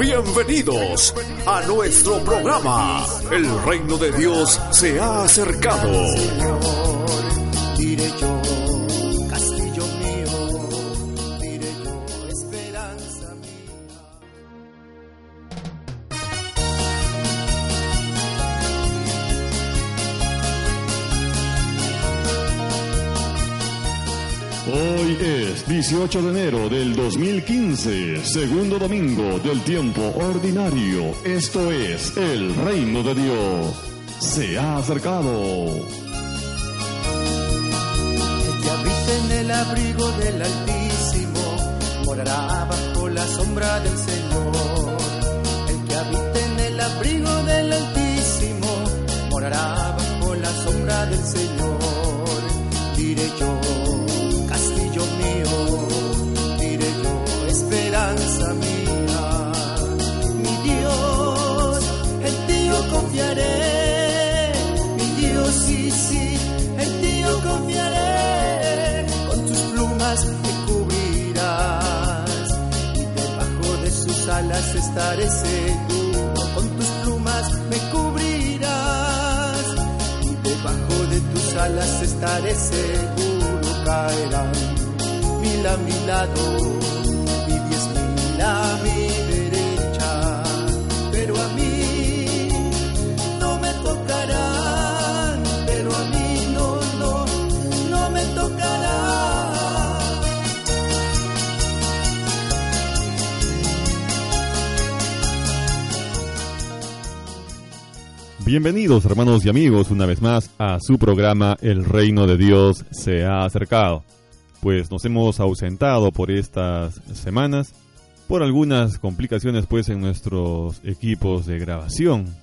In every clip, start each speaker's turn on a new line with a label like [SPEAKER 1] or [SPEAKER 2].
[SPEAKER 1] Bienvenidos a nuestro programa. El reino de Dios se ha acercado. 18 de enero del 2015, segundo domingo del tiempo ordinario. Esto es el reino de Dios. Se ha acercado.
[SPEAKER 2] El que habita en el abrigo del Altísimo morará bajo la sombra del Señor. El que habita en el abrigo del Altísimo morará bajo la sombra del Señor. Diré yo mi Dios, sí, sí, en ti yo confiaré, con tus plumas me cubrirás, y debajo de sus alas estaré seguro, con tus plumas me cubrirás, y debajo de tus alas estaré seguro, caerán mil a mi lado, y diez mil a
[SPEAKER 3] Bienvenidos hermanos y amigos una vez más a su programa El reino de Dios se ha acercado. Pues nos hemos ausentado por estas semanas por algunas complicaciones pues en nuestros equipos de grabación.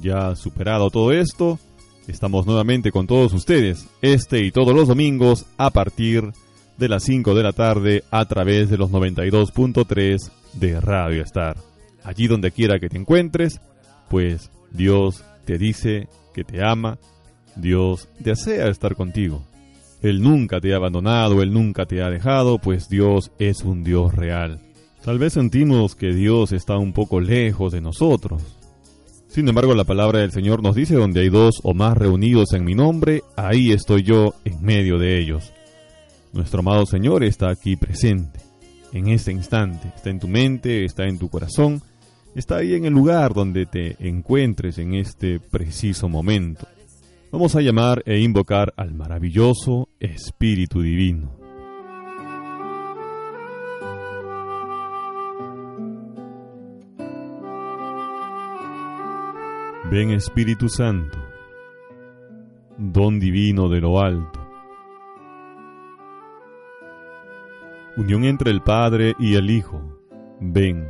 [SPEAKER 3] Ya superado todo esto, estamos nuevamente con todos ustedes este y todos los domingos a partir de las 5 de la tarde a través de los 92.3 de Radio Star. Allí donde quiera que te encuentres, pues Dios te dice que te ama, Dios desea estar contigo. Él nunca te ha abandonado, Él nunca te ha dejado, pues Dios es un Dios real. Tal vez sentimos que Dios está un poco lejos de nosotros. Sin embargo, la palabra del Señor nos dice, donde hay dos o más reunidos en mi nombre, ahí estoy yo en medio de ellos. Nuestro amado Señor está aquí presente, en este instante, está en tu mente, está en tu corazón, está ahí en el lugar donde te encuentres en este preciso momento. Vamos a llamar e invocar al maravilloso Espíritu Divino. Ven Espíritu Santo, don divino de lo alto. Unión entre el Padre y el Hijo. Ven.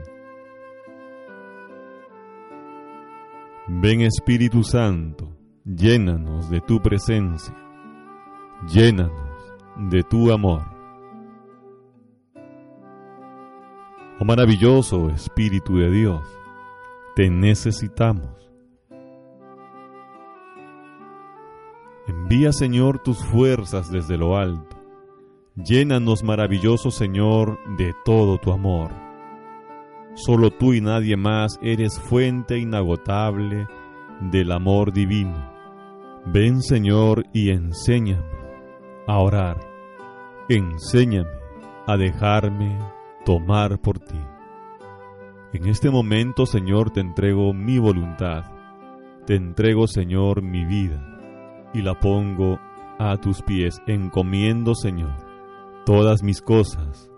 [SPEAKER 3] Ven Espíritu Santo, llénanos de tu presencia, llénanos de tu amor. Oh maravilloso Espíritu de Dios, te necesitamos. Envía Señor tus fuerzas desde lo alto. Llénanos maravilloso Señor de todo tu amor. Solo tú y nadie más eres fuente inagotable del amor divino. Ven Señor y enséñame a orar. Enséñame a dejarme tomar por ti. En este momento, Señor, te entrego mi voluntad. Te entrego, Señor, mi vida. Y la pongo a tus pies. Encomiendo, Señor, todas mis cosas.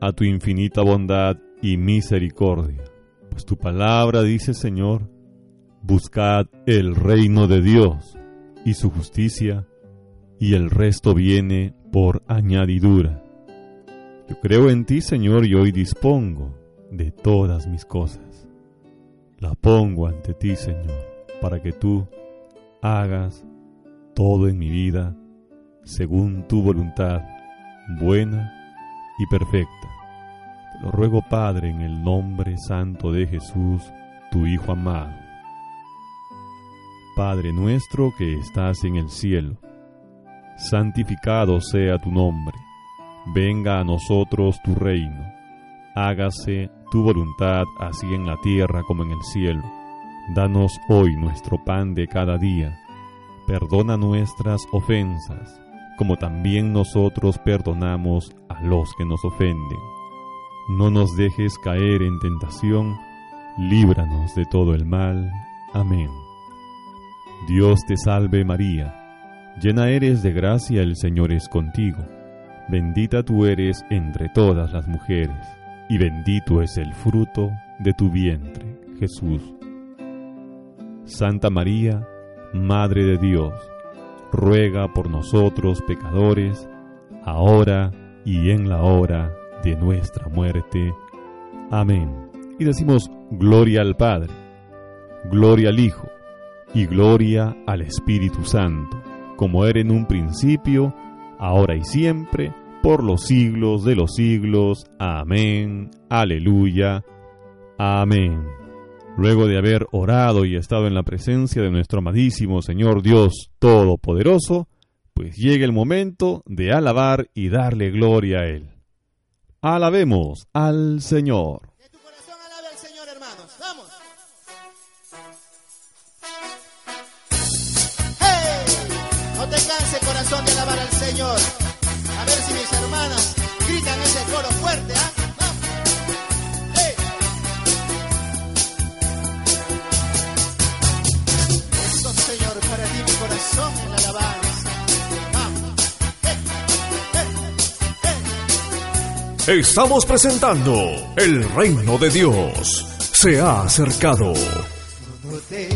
[SPEAKER 3] A tu infinita bondad y misericordia. Pues tu palabra dice, Señor, buscad el reino de Dios y su justicia, y el resto viene por añadidura. Yo creo en ti, Señor, y hoy dispongo de todas mis cosas. La pongo ante ti, Señor, para que tú hagas todo en mi vida según tu voluntad, buena y perfecta. Lo ruego, Padre, en el nombre santo de Jesús, tu Hijo amado. Padre nuestro que estás en el cielo, santificado sea tu nombre, venga a nosotros tu reino, hágase tu voluntad así en la tierra como en el cielo. Danos hoy nuestro pan de cada día, perdona nuestras ofensas, como también nosotros perdonamos a los que nos ofenden no nos dejes caer en tentación, líbranos de todo el mal. Amén. Dios te salve María, llena eres de gracia, el Señor es contigo, bendita tú eres entre todas las mujeres, y bendito es el fruto de tu vientre, Jesús. Santa María, Madre de Dios, ruega por nosotros pecadores, ahora y en la hora de de nuestra muerte. Amén. Y decimos, Gloria al Padre, Gloria al Hijo y Gloria al Espíritu Santo, como era en un principio, ahora y siempre, por los siglos de los siglos. Amén. Aleluya. Amén. Luego de haber orado y estado en la presencia de nuestro amadísimo Señor Dios Todopoderoso, pues llega el momento de alabar y darle gloria a Él. Alabemos al Señor. Que tu corazón alabe al Señor, hermanos. Vamos.
[SPEAKER 4] ¡Hey! No te canses, corazón, de alabar al Señor. A ver si mis hermanas gritan ese coro fuerte, ¿ah? ¿eh? Hey. Señor, para ti mi corazón en alabar.
[SPEAKER 1] Estamos presentando El Reino de Dios. Se ha acercado. No te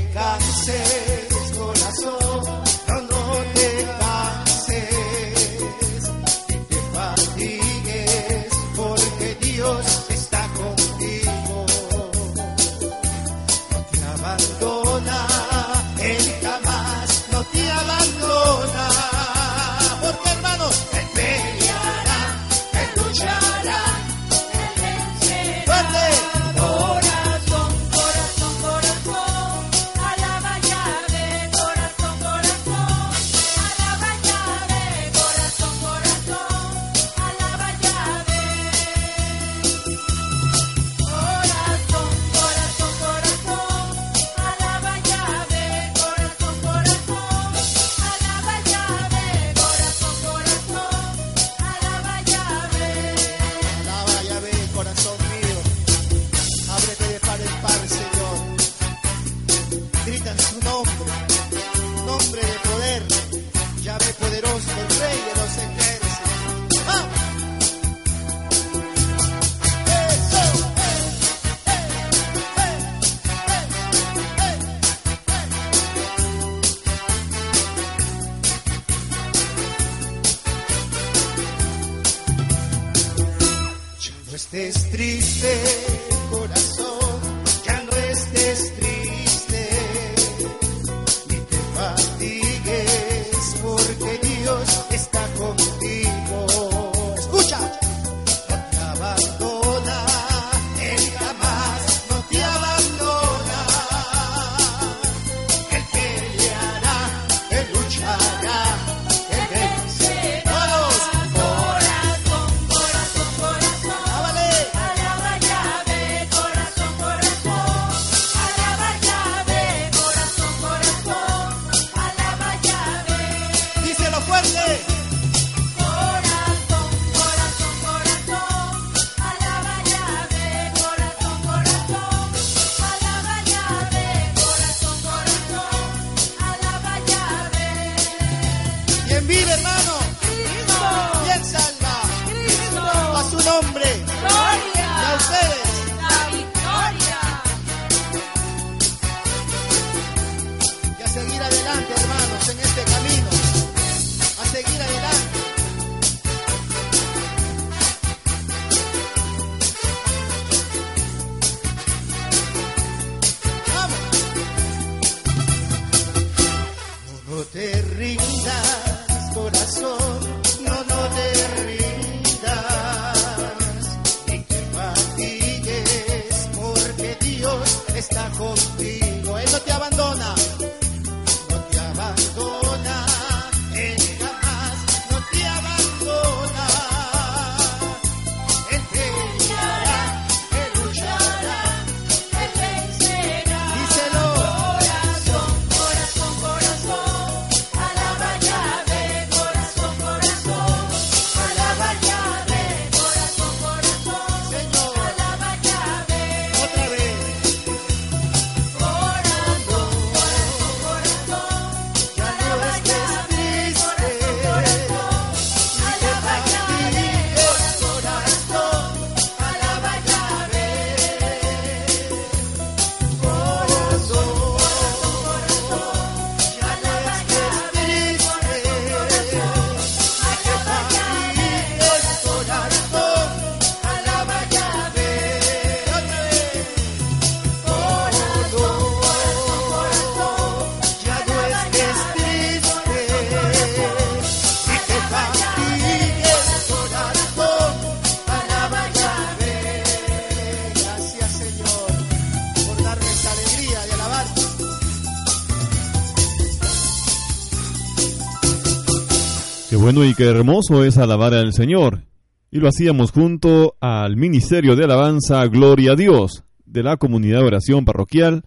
[SPEAKER 3] bueno y qué hermoso es alabar al Señor. Y lo hacíamos junto al Ministerio de Alabanza Gloria a Dios de la Comunidad de Oración Parroquial,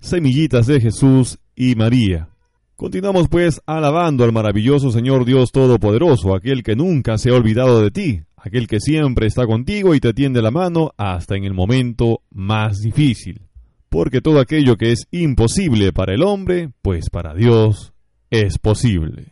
[SPEAKER 3] Semillitas de Jesús y María. Continuamos pues alabando al maravilloso Señor Dios Todopoderoso, aquel que nunca se ha olvidado de ti, aquel que siempre está contigo y te tiende la mano hasta en el momento más difícil. Porque todo aquello que es imposible para el hombre, pues para Dios es posible.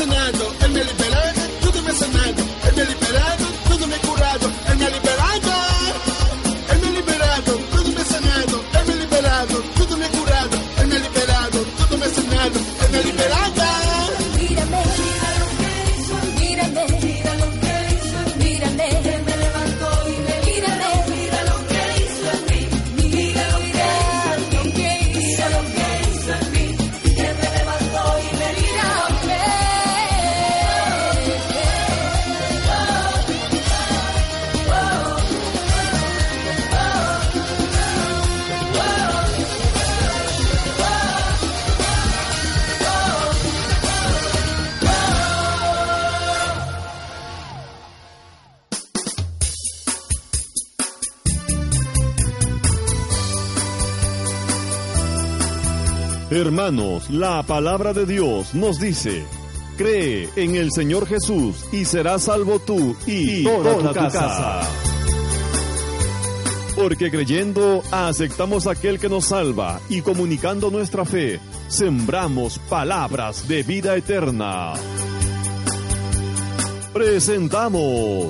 [SPEAKER 4] Cocinando en el Belén.
[SPEAKER 3] Hermanos, la palabra de Dios nos dice, cree en el Señor Jesús y serás salvo tú y, toda, tu casa. casa. Porque creyendo aceptamos a aquel que nos salva y comunicando nuestra fe, sembramos palabras de vida eterna. Presentamos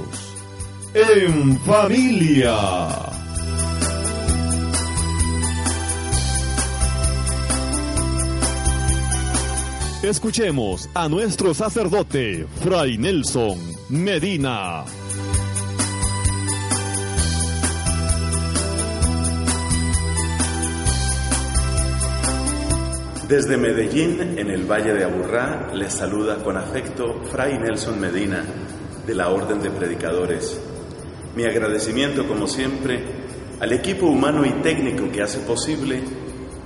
[SPEAKER 3] En Familia. Escuchemos a nuestro sacerdote, Fray Nelson Medina.
[SPEAKER 5] Desde Medellín, en el Valle de Aburrá, les saluda con afecto Fray Nelson Medina, de la Orden de Predicadores. Mi agradecimiento, como siempre, al equipo humano y técnico que hace posible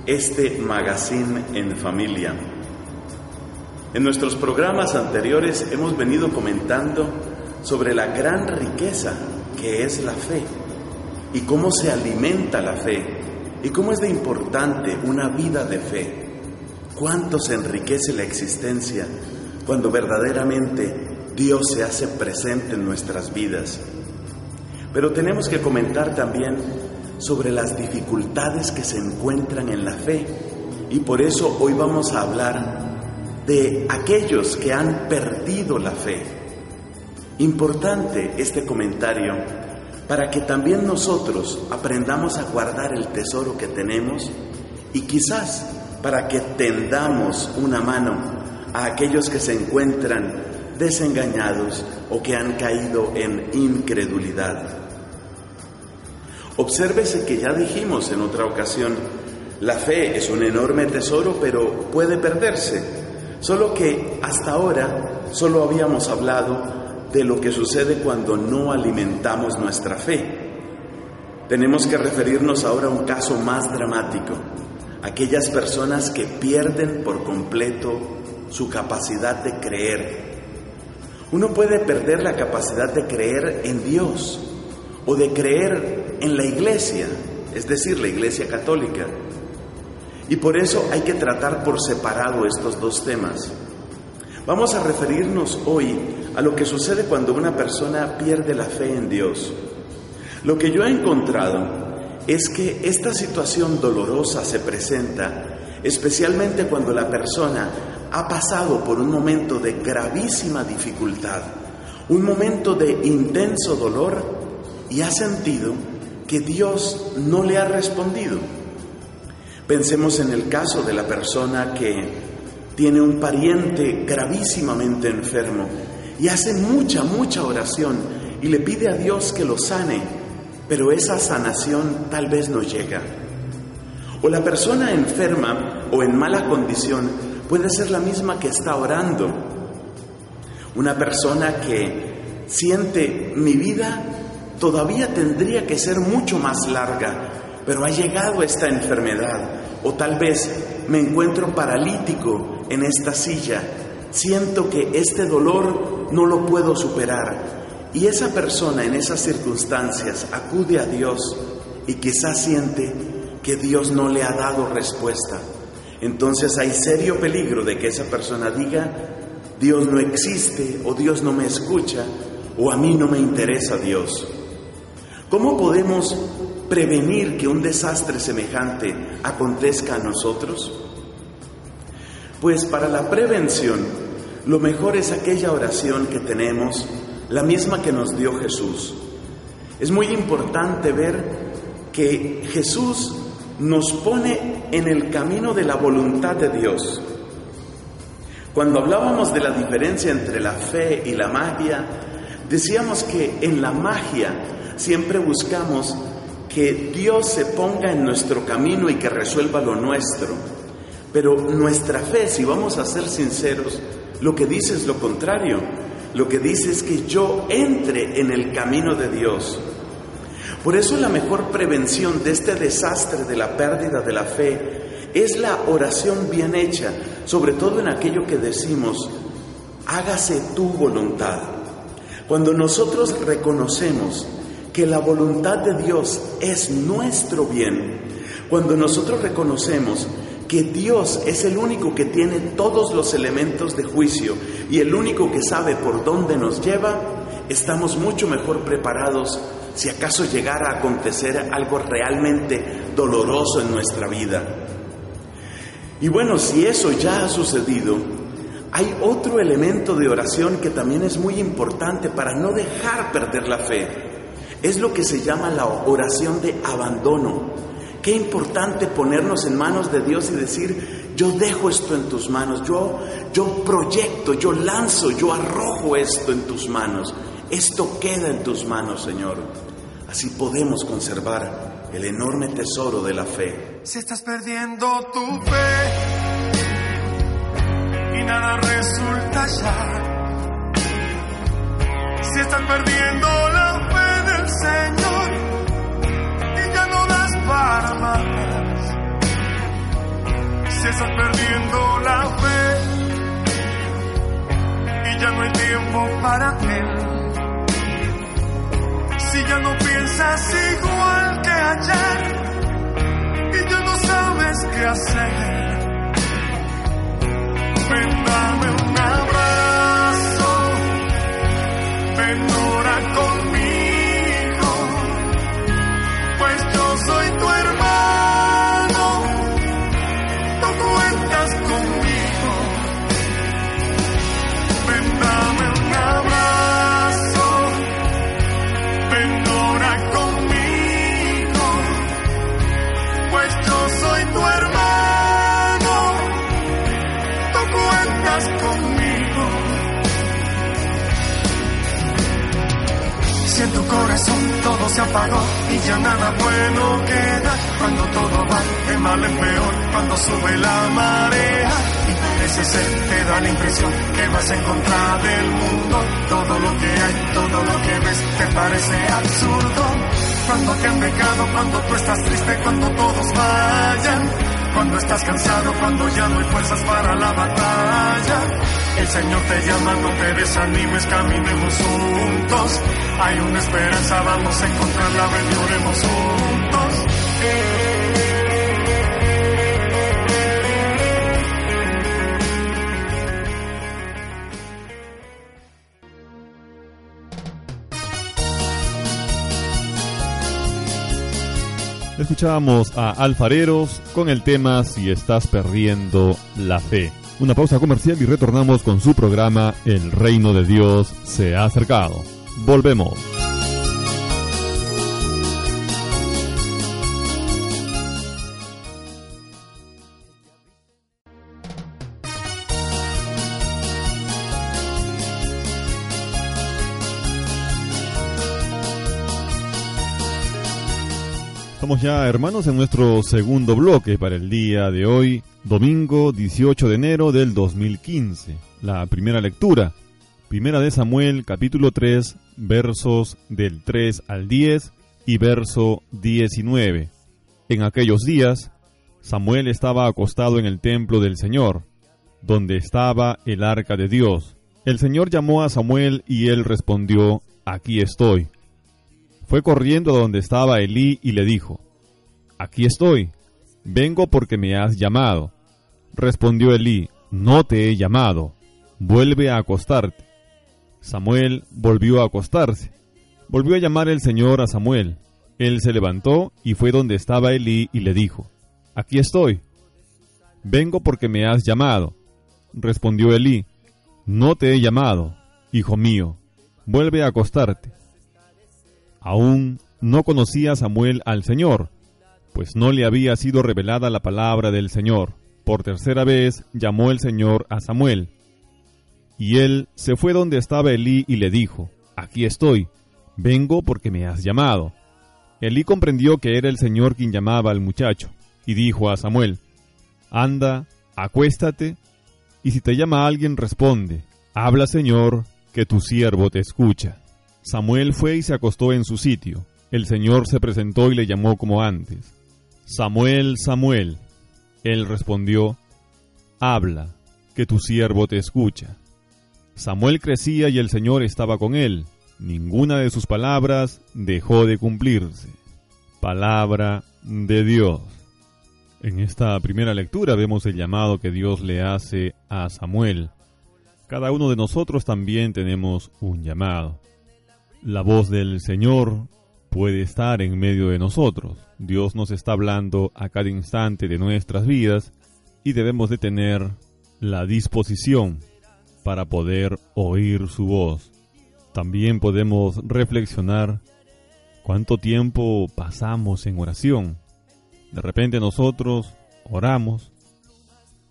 [SPEAKER 5] este magazine en familia en nuestros programas anteriores hemos venido comentando sobre la gran riqueza que es la fe y cómo se alimenta la fe y cómo es de importante una vida de fe. Cuánto se enriquece la existencia cuando verdaderamente Dios se hace presente en nuestras vidas. Pero tenemos que comentar también sobre las dificultades que se encuentran en la fe y por eso hoy vamos a hablar de aquellos que han perdido la fe. Importante este comentario para que también nosotros aprendamos a guardar el tesoro que tenemos y quizás para que tendamos una mano a aquellos que se encuentran desengañados o que han caído en incredulidad. Obsérvese que ya dijimos en otra ocasión, la fe es un enorme tesoro, pero puede perderse. Solo que hasta ahora solo habíamos hablado de lo que sucede cuando no alimentamos nuestra fe. Tenemos que referirnos ahora a un caso más dramático, aquellas personas que pierden por completo su capacidad de creer. Uno puede perder la capacidad de creer en Dios o de creer en la iglesia, es decir, la iglesia católica. Y por eso hay que tratar por separado estos dos temas. Vamos a referirnos hoy a lo que sucede cuando una persona pierde la fe en Dios. Lo que yo he encontrado es que esta situación dolorosa se presenta especialmente cuando la persona ha pasado por un momento de gravísima dificultad, un momento de intenso dolor y ha sentido que Dios no le ha respondido. Pensemos en el caso de la persona que tiene un pariente gravísimamente enfermo y hace mucha, mucha oración y le pide a Dios que lo sane, pero esa sanación tal vez no llega. O la persona enferma o en mala condición puede ser la misma que está orando. Una persona que siente mi vida todavía tendría que ser mucho más larga, pero ha llegado esta enfermedad. O tal vez me encuentro paralítico en esta silla. Siento que este dolor no lo puedo superar. Y esa persona en esas circunstancias acude a Dios y quizás siente que Dios no le ha dado respuesta. Entonces hay serio peligro de que esa persona diga, Dios no existe o Dios no me escucha o a mí no me interesa Dios. ¿Cómo podemos prevenir que un desastre semejante acontezca a nosotros? Pues para la prevención, lo mejor es aquella oración que tenemos, la misma que nos dio Jesús. Es muy importante ver que Jesús nos pone en el camino de la voluntad de Dios. Cuando hablábamos de la diferencia entre la fe y la magia, decíamos que en la magia siempre buscamos que Dios se ponga en nuestro camino y que resuelva lo nuestro. Pero nuestra fe, si vamos a ser sinceros, lo que dice es lo contrario. Lo que dice es que yo entre en el camino de Dios. Por eso la mejor prevención de este desastre de la pérdida de la fe es la oración bien hecha, sobre todo en aquello que decimos, hágase tu voluntad. Cuando nosotros reconocemos que la voluntad de Dios es nuestro bien, cuando nosotros reconocemos que Dios es el único que tiene todos los elementos de juicio y el único que sabe por dónde nos lleva, estamos mucho mejor preparados si acaso llegara a acontecer algo realmente doloroso en nuestra vida. Y bueno, si eso ya ha sucedido, hay otro elemento de oración que también es muy importante para no dejar perder la fe. Es lo que se llama la oración de abandono. Qué importante ponernos en manos de Dios y decir, yo dejo esto en tus manos, yo, yo proyecto, yo lanzo, yo arrojo esto en tus manos. Esto queda en tus manos, Señor. Así podemos conservar el enorme tesoro de la fe.
[SPEAKER 6] Si estás perdiendo tu fe y nada resulta ya, si estás perdiendo estás perdiendo la fe y ya no hay tiempo para él. Si ya no piensas igual que ayer y ya no sabes qué hacer, ven, dame un se apagó y ya nada bueno queda. Cuando todo va de mal en peor, cuando sube la marea. Y ese ser te da la impresión que vas en contra del mundo. Todo lo que hay, todo lo que ves, te parece absurdo. Cuando te han pecado, cuando tú estás triste, cuando todos vayan cuando estás cansado, cuando ya no hay fuerzas para la batalla. El Señor te llama, no te desanimes, caminemos juntos. Hay una esperanza, vamos a encontrarla, ven juntos. Eh.
[SPEAKER 3] Escuchábamos a Alfareros con el tema Si estás perdiendo la fe. Una pausa comercial y retornamos con su programa El reino de Dios se ha acercado. Volvemos. Estamos ya, hermanos, en nuestro segundo bloque para el día de hoy, domingo 18 de enero del 2015. La primera lectura, Primera de Samuel, capítulo 3, versos del 3 al 10 y verso 19. En aquellos días, Samuel estaba acostado en el templo del Señor, donde estaba el arca de Dios. El Señor llamó a Samuel y él respondió, Aquí estoy. Fue corriendo a donde estaba Elí y le dijo, Aquí estoy, vengo porque me has llamado. Respondió Elí, No te he llamado, vuelve a acostarte. Samuel volvió a acostarse. Volvió a llamar el Señor a Samuel. Él se levantó y fue donde estaba Elí y le dijo, Aquí estoy. Vengo porque me has llamado. Respondió Elí, No te he llamado, hijo mío, vuelve a acostarte aún no conocía Samuel al Señor, pues no le había sido revelada la palabra del Señor. Por tercera vez llamó el Señor a Samuel. Y él se fue donde estaba Elí y le dijo, Aquí estoy, vengo porque me has llamado. Elí comprendió que era el Señor quien llamaba al muchacho, y dijo a Samuel, Anda, acuéstate, y si te llama alguien responde, Habla Señor, que tu siervo te escucha. Samuel fue y se acostó en su sitio. El Señor se presentó y le llamó como antes. Samuel, Samuel. Él respondió, Habla, que tu siervo te escucha. Samuel crecía y el Señor estaba con él. Ninguna de sus palabras dejó de cumplirse. Palabra de Dios. En esta primera lectura vemos el llamado que Dios le hace a Samuel. Cada uno de nosotros también tenemos un llamado la voz del Señor puede estar en medio de nosotros. Dios nos está hablando a cada instante de nuestras vidas y debemos de tener la disposición para poder oír su voz. También podemos reflexionar cuánto tiempo pasamos en oración. De repente nosotros oramos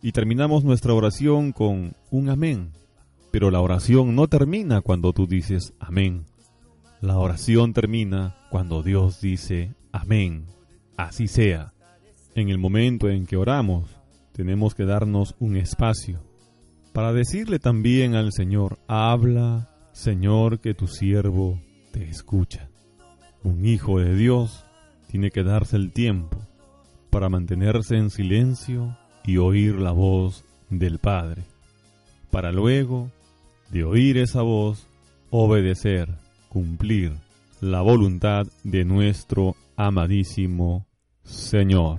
[SPEAKER 3] y terminamos nuestra oración con un amén, pero la oración no termina cuando tú dices amén. La oración termina cuando Dios dice amén. Así sea. En el momento en que oramos, tenemos que darnos un espacio para decirle también al Señor, habla, Señor, que tu siervo te escucha. Un hijo de Dios tiene que darse el tiempo para mantenerse en silencio y oír la voz del Padre, para luego de oír esa voz, obedecer cumplir la voluntad de nuestro amadísimo Señor.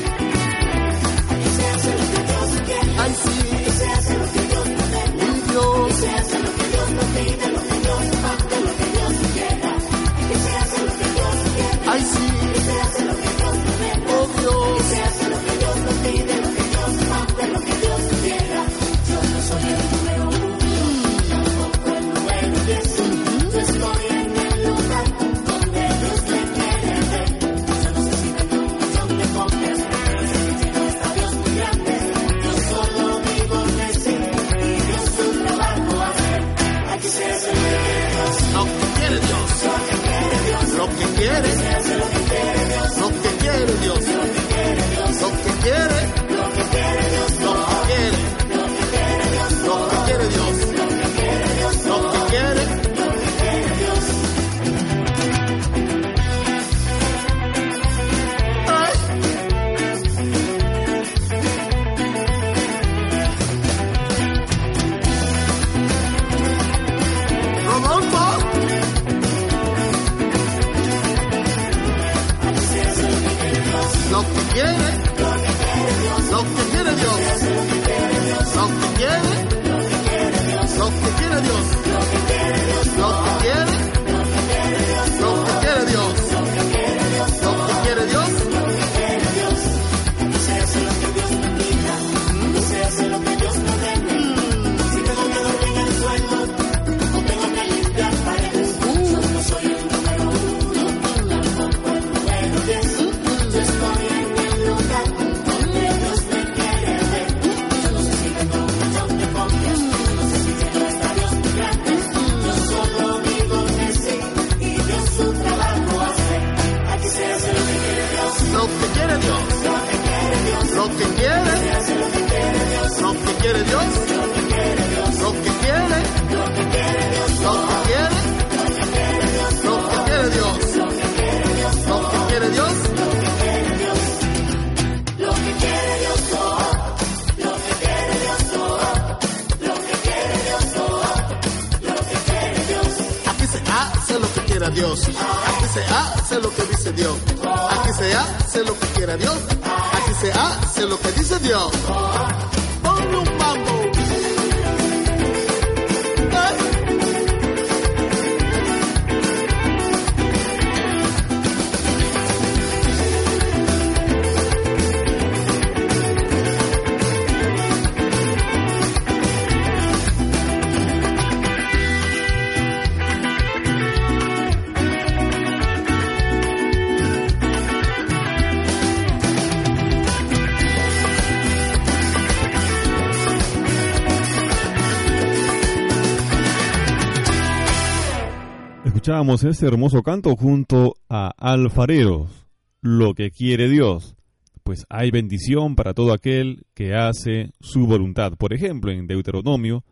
[SPEAKER 3] este hermoso canto junto a Alfareros, lo que quiere Dios, pues hay bendición para todo aquel que hace su voluntad. Por ejemplo, en Deuteronomio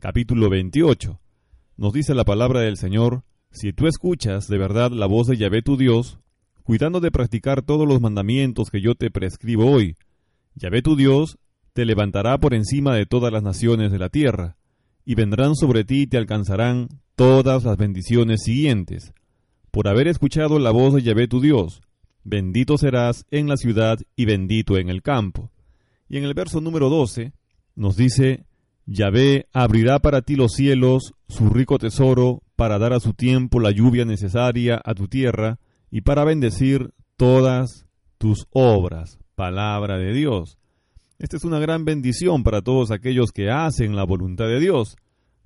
[SPEAKER 3] capítulo 28 nos dice la palabra del Señor, si tú escuchas de verdad la voz de Yahvé tu Dios, cuidando de practicar todos los mandamientos que yo te prescribo hoy, Yahvé tu Dios te levantará por encima de todas las naciones de la tierra, y vendrán sobre ti y te alcanzarán todas las bendiciones siguientes, por haber escuchado la voz de Yahvé tu Dios. Bendito serás en la ciudad y bendito en el campo. Y en el verso número 12 nos dice, Yahvé abrirá para ti los cielos, su rico tesoro, para dar a su tiempo la lluvia necesaria a tu tierra y para bendecir todas tus obras. Palabra de Dios. Esta es una gran bendición para todos aquellos que hacen la voluntad de Dios,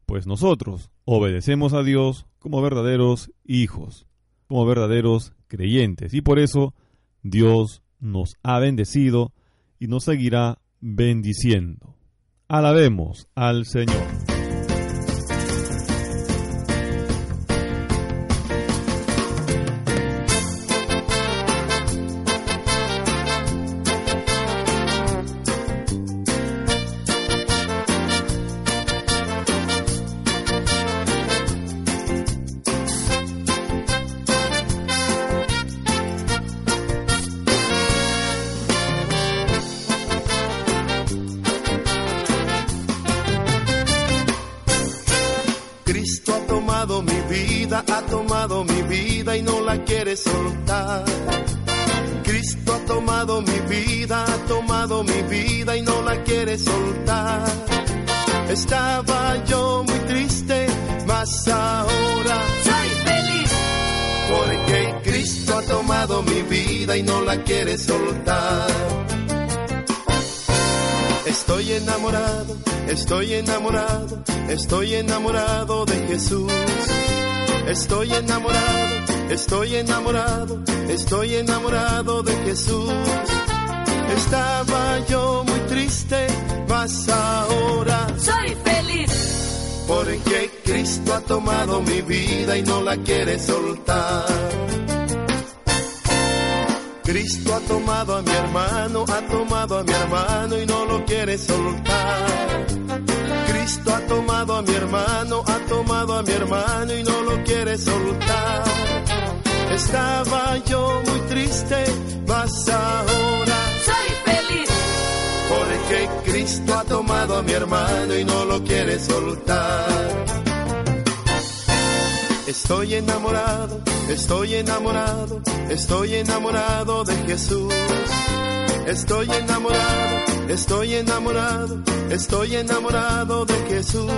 [SPEAKER 3] pues nosotros obedecemos a Dios como verdaderos hijos, como verdaderos creyentes. Y por eso Dios nos ha bendecido y nos seguirá bendiciendo. Alabemos al Señor.
[SPEAKER 7] Estoy enamorado, estoy enamorado de Jesús. Estoy enamorado, estoy enamorado, estoy enamorado de Jesús. Estaba yo muy triste, mas ahora soy feliz. Porque Cristo ha tomado mi vida y no la quiere soltar. Cristo ha tomado a mi hermano, ha tomado a mi hermano y no lo quiere soltar. Cristo ha tomado a mi hermano, ha tomado a mi hermano y no lo quiere soltar. Estaba yo muy triste, vas ahora. Soy feliz. Porque Cristo ha tomado a mi hermano y no lo quiere soltar. Estoy enamorado, estoy enamorado, estoy enamorado de Jesús. Estoy enamorado, estoy enamorado, estoy enamorado de Jesús.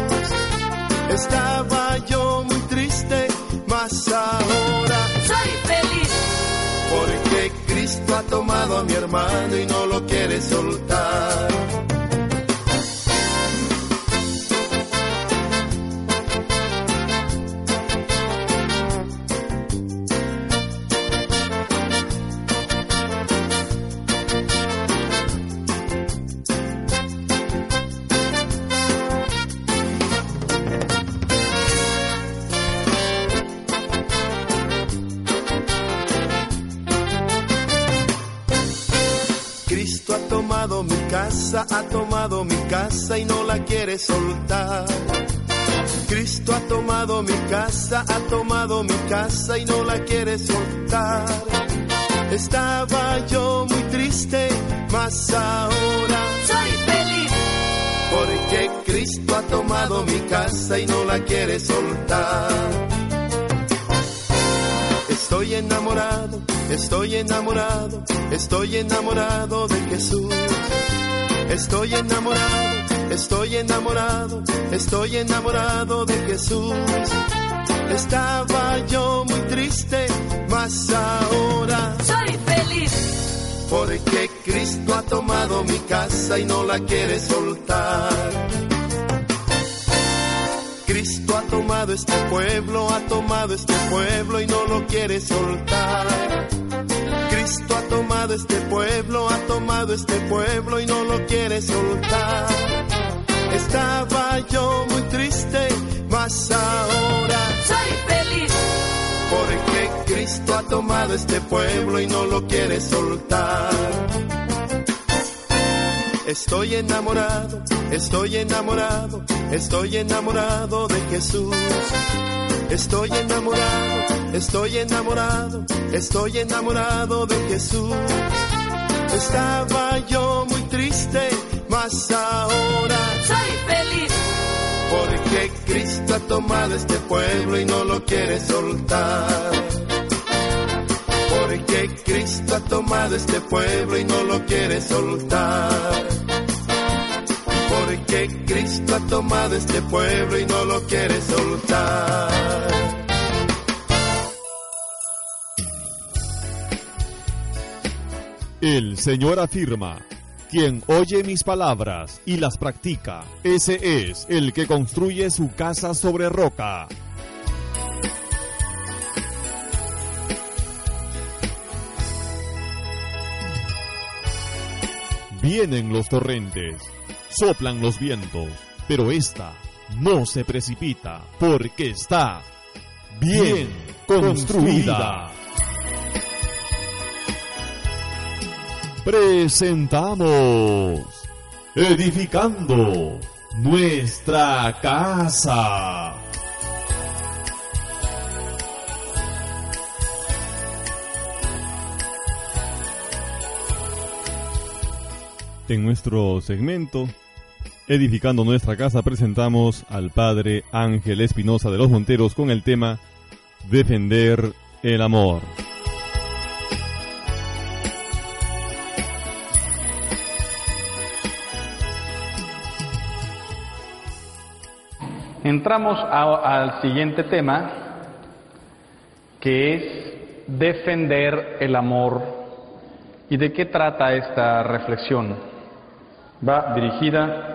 [SPEAKER 7] Estaba yo muy triste, mas ahora soy feliz. Porque Cristo ha tomado a mi hermano y no lo quiere soltar. casa, ha tomado mi casa y no la quiere soltar. Cristo ha tomado mi casa, ha tomado mi casa y no la quiere soltar. Estaba yo muy triste, mas ahora soy feliz. Porque Cristo ha tomado mi casa y no la quiere soltar. Estoy enamorado, estoy enamorado, estoy enamorado de Jesús. Estoy enamorado, estoy enamorado, estoy enamorado de Jesús. Estaba yo muy triste, mas ahora soy feliz. Porque Cristo ha tomado mi casa y no la quiere soltar. Cristo ha tomado este pueblo, ha tomado este pueblo y no lo quiere soltar. Cristo ha tomado este pueblo, ha tomado este pueblo y no lo quiere soltar. Estaba yo muy triste, mas ahora soy feliz. Porque Cristo ha tomado este pueblo y no lo quiere soltar. Estoy enamorado, estoy enamorado, estoy enamorado de Jesús. Estoy enamorado, estoy enamorado, estoy enamorado de Jesús. Estaba yo muy triste, mas ahora soy feliz. Porque Cristo ha tomado este pueblo y no lo quiere soltar. Porque Cristo ha tomado este pueblo y no lo quiere soltar. Porque Cristo ha tomado este pueblo y no lo quiere soltar.
[SPEAKER 8] El Señor afirma, quien oye mis palabras y las practica, ese es el que construye su casa sobre roca. Vienen los torrentes, soplan los vientos, pero esta no se precipita porque está bien construida. Presentamos Edificando nuestra casa.
[SPEAKER 3] En nuestro segmento Edificando nuestra casa presentamos al padre Ángel Espinosa de los Monteros con el tema Defender el amor.
[SPEAKER 9] Entramos al siguiente tema, que es defender el amor. ¿Y de qué trata esta reflexión? va dirigida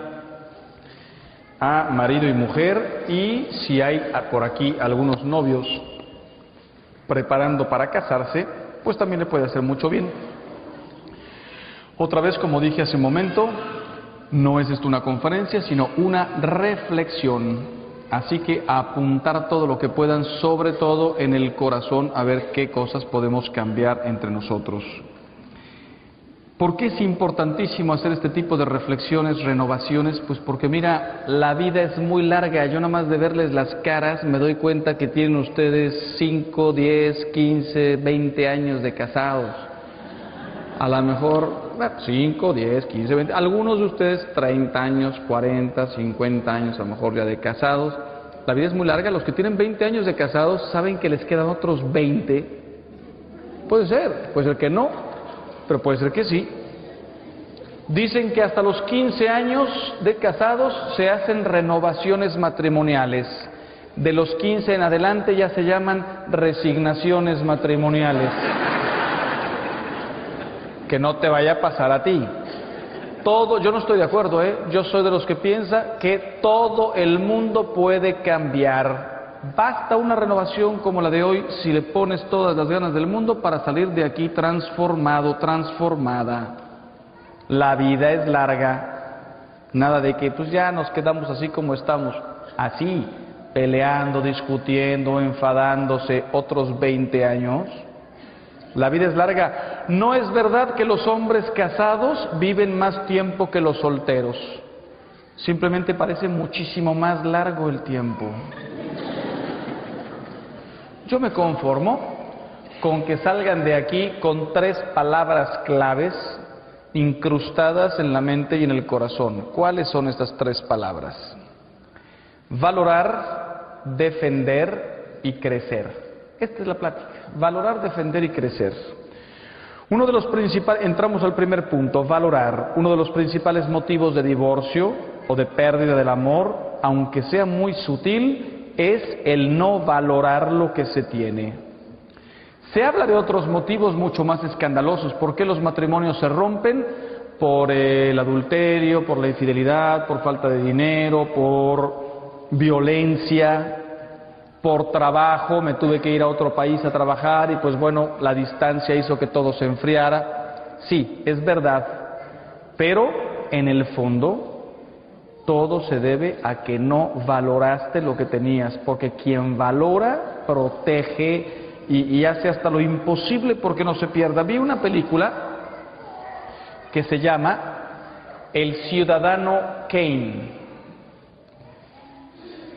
[SPEAKER 9] a marido y mujer y si hay por aquí algunos novios preparando para casarse, pues también le puede hacer mucho bien. Otra vez, como dije hace un momento, no es esto una conferencia, sino una reflexión. Así que apuntar todo lo que puedan, sobre todo en el corazón, a ver qué cosas podemos cambiar entre nosotros. ¿Por qué es importantísimo hacer este tipo de reflexiones, renovaciones? Pues porque mira, la vida es muy larga. Yo nada más de verles las caras me doy cuenta que tienen ustedes 5, 10, 15, 20 años de casados. A lo mejor 5, 10, 15, 20. Algunos de ustedes 30 años, 40, 50 años a lo mejor ya de casados. La vida es muy larga. Los que tienen 20 años de casados saben que les quedan otros 20. Puede ser, pues el que no, pero puede ser que sí. Dicen que hasta los 15 años de casados se hacen renovaciones matrimoniales. De los 15 en adelante ya se llaman resignaciones matrimoniales. que no te vaya a pasar a ti. Todo, yo no estoy de acuerdo, ¿eh? yo soy de los que piensa que todo el mundo puede cambiar Basta una renovación como la de hoy si le pones todas las ganas del mundo para salir de aquí transformado, transformada. La vida es larga. Nada de que pues ya nos quedamos así como estamos. Así, peleando, discutiendo, enfadándose otros 20 años. La vida es larga. No es verdad que los hombres casados viven más tiempo que los solteros. Simplemente parece muchísimo más largo el tiempo. Yo me conformo con que salgan de aquí con tres palabras claves incrustadas en la mente y en el corazón. ¿Cuáles son estas tres palabras? Valorar, defender y crecer. Esta es la plática. Valorar, defender y crecer. Uno de los principales, entramos al primer punto, valorar. Uno de los principales motivos de divorcio o de pérdida del amor, aunque sea muy sutil, es el no valorar lo que se tiene. Se habla de otros motivos mucho más escandalosos, por qué los matrimonios se rompen por el adulterio, por la infidelidad, por falta de dinero, por violencia, por trabajo, me tuve que ir a otro país a trabajar y pues bueno, la distancia hizo que todo se enfriara. Sí, es verdad, pero en el fondo todo se debe a que no valoraste lo que tenías, porque quien valora protege y, hace hasta lo imposible porque no se pierda. Vi una película que se llama El Ciudadano Kane.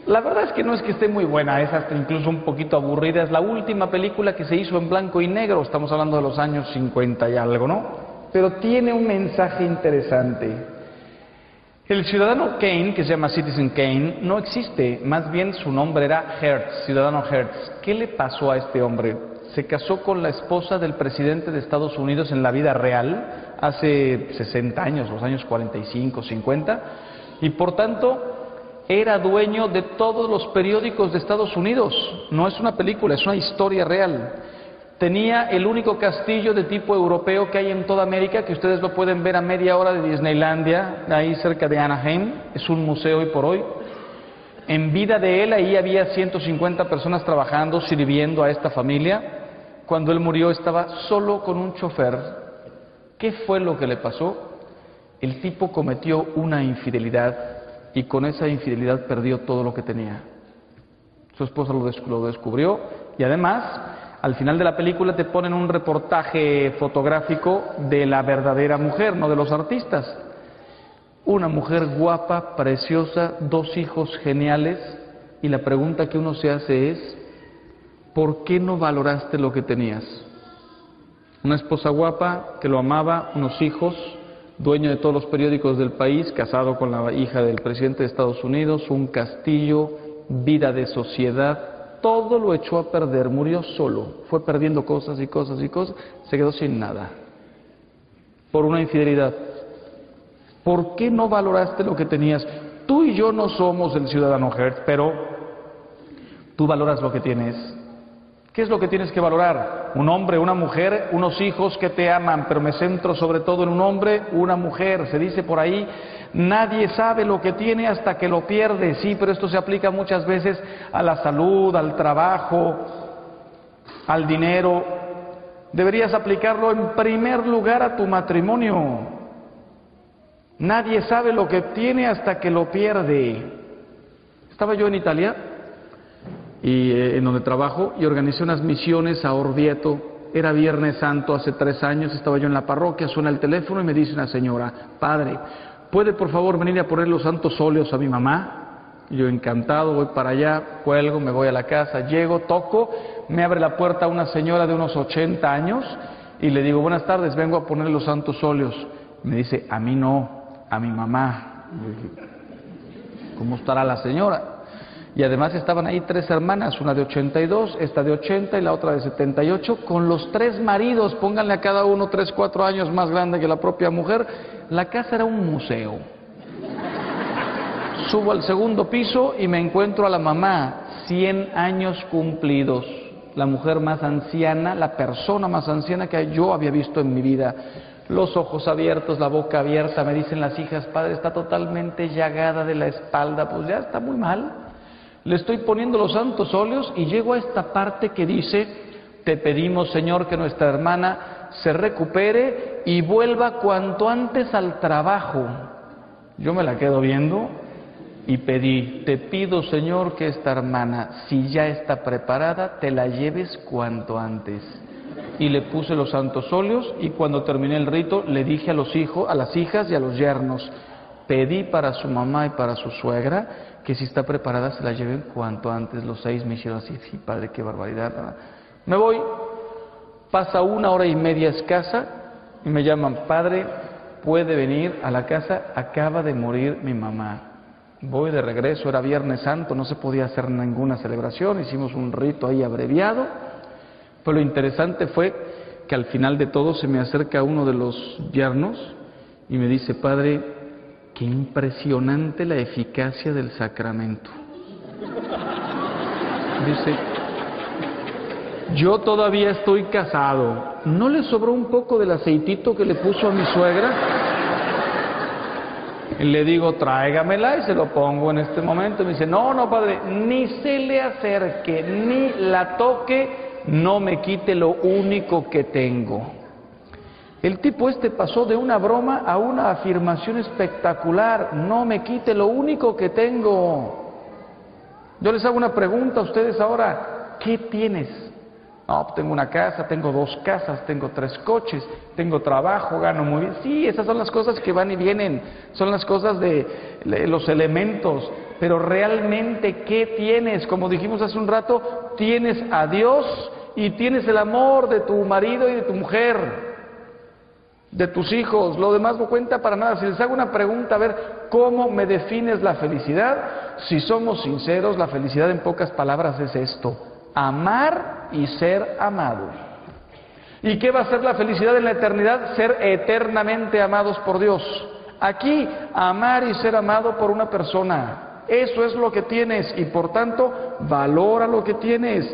[SPEAKER 9] La verdad es que no es que esté muy buena, es hasta incluso un poquito aburrida. Es la última película que se hizo en blanco y negro, estamos hablando de los años 50 y algo, ¿no? Pero tiene un mensaje interesante. El ciudadano Kane, que se llama Citizen Kane, no existe, más bien su nombre era Hertz, ciudadano Hertz. ¿Qué le pasó a este hombre? Se casó con la esposa del presidente de Estados Unidos en la vida real, hace 60 años, los años 45, 50, y por tanto era dueño de todos los periódicos de Estados Unidos. No es una película, es una historia real. Tenía el único castillo de tipo europeo que hay en toda América, que ustedes lo pueden ver a media hora de Disneylandia, ahí cerca de Anaheim, es un museo hoy por hoy. En vida de él ahí había 150 personas trabajando, sirviendo a esta familia. Cuando él murió estaba solo con un chofer. ¿Qué fue lo que le pasó? El tipo cometió una infidelidad y con esa infidelidad perdió todo lo que tenía. Su esposa lo descubrió y además al final de la película te ponen un reportaje fotográfico de la verdadera mujer, no de los artistas. Una mujer guapa, preciosa, dos hijos geniales, y la pregunta que uno se hace es, ¿por qué no valoraste lo que tenías? Una esposa guapa que lo amaba, unos hijos, dueño de todos los periódicos del país, casado con la hija del presidente de Estados Unidos, un castillo, vida de sociedad, todo lo echó a perder, murió solo, fue perdiendo cosas y cosas y cosas, se quedó sin nada por una infidelidad. ¿Por qué no valoraste lo que tenías? Tú y yo no somos el ciudadano Hertz, pero tú valoras lo que tienes. ¿Qué es lo que tienes que valorar? Un hombre, una mujer, unos hijos que te aman, pero me centro sobre todo en un hombre, una mujer. Se dice por ahí Nadie sabe lo que tiene hasta que lo pierde, sí, pero esto se aplica muchas veces a la salud, al trabajo, al dinero. Deberías aplicarlo en primer lugar a tu matrimonio. Nadie sabe lo que tiene hasta que lo pierde. Estaba yo en Italia y eh, en donde trabajo y organicé unas misiones a Orvieto. Era Viernes Santo hace tres años, estaba yo en la parroquia, suena el teléfono y me dice una señora, padre, ¿puede por favor venir a poner los santos óleos a mi mamá? yo encantado, voy para allá, cuelgo, me voy a la casa, llego, toco, me abre la puerta una señora de unos 80 años y le digo, buenas tardes, vengo a poner los santos óleos. me dice, a mí no, a mi mamá. ¿Cómo estará la señora? Y además estaban ahí tres hermanas, una de 82, esta de 80 y la otra de 78, con los tres maridos, pónganle a cada uno tres, cuatro años más grande que la propia mujer. La casa era un museo. Subo al segundo piso y me encuentro a la mamá, 100 años cumplidos, la mujer más anciana, la persona más anciana que yo había visto en mi vida los ojos abiertos, la boca abierta, me dicen las hijas, padre, está totalmente llagada de la espalda, pues ya está muy mal. Le estoy poniendo los santos óleos y llego a esta parte que dice, te pedimos Señor que nuestra hermana se recupere y vuelva cuanto antes al trabajo. Yo me la quedo viendo y pedí, te pido Señor que esta hermana, si ya está preparada, te la lleves cuanto antes. Y le puse los santos óleos y cuando terminé el rito le dije a los hijos, a las hijas y a los yernos, pedí para su mamá y para su suegra que si está preparada se la lleven cuanto antes. Los seis me hicieron así, sí, padre, qué barbaridad. Me voy, pasa una hora y media escasa y me llaman, padre, puede venir a la casa, acaba de morir mi mamá. Voy de regreso, era Viernes Santo, no se podía hacer ninguna celebración, hicimos un rito ahí abreviado, pero lo interesante fue que al final de todo se me acerca uno de los yernos y me dice, padre, Qué impresionante la eficacia del sacramento. Dice, yo todavía estoy casado. ¿No le sobró un poco del aceitito que le puso a mi suegra? le digo, tráigamela y se lo pongo en este momento. Y me dice, no, no, padre, ni se le acerque, ni la toque, no me quite lo único que tengo. El tipo este pasó de una broma a una afirmación espectacular, no me quite lo único que tengo. Yo les hago una pregunta a ustedes ahora, ¿qué tienes? tengo una casa, tengo dos casas, tengo tres coches, tengo trabajo, gano muy bien. Sí, esas son las cosas que van y vienen, son las cosas de los elementos, pero realmente ¿qué tienes? Como dijimos hace un rato, tienes a Dios y tienes el amor de tu marido y de tu mujer de tus hijos, lo demás no cuenta para nada. Si les hago una pregunta, a ver, ¿cómo me defines la felicidad? Si somos sinceros, la felicidad en pocas palabras es esto, amar y ser amado. ¿Y qué va a ser la felicidad en la eternidad? Ser eternamente amados por Dios. Aquí, amar y ser amado por una persona. Eso es lo que tienes y por tanto, valora lo que tienes.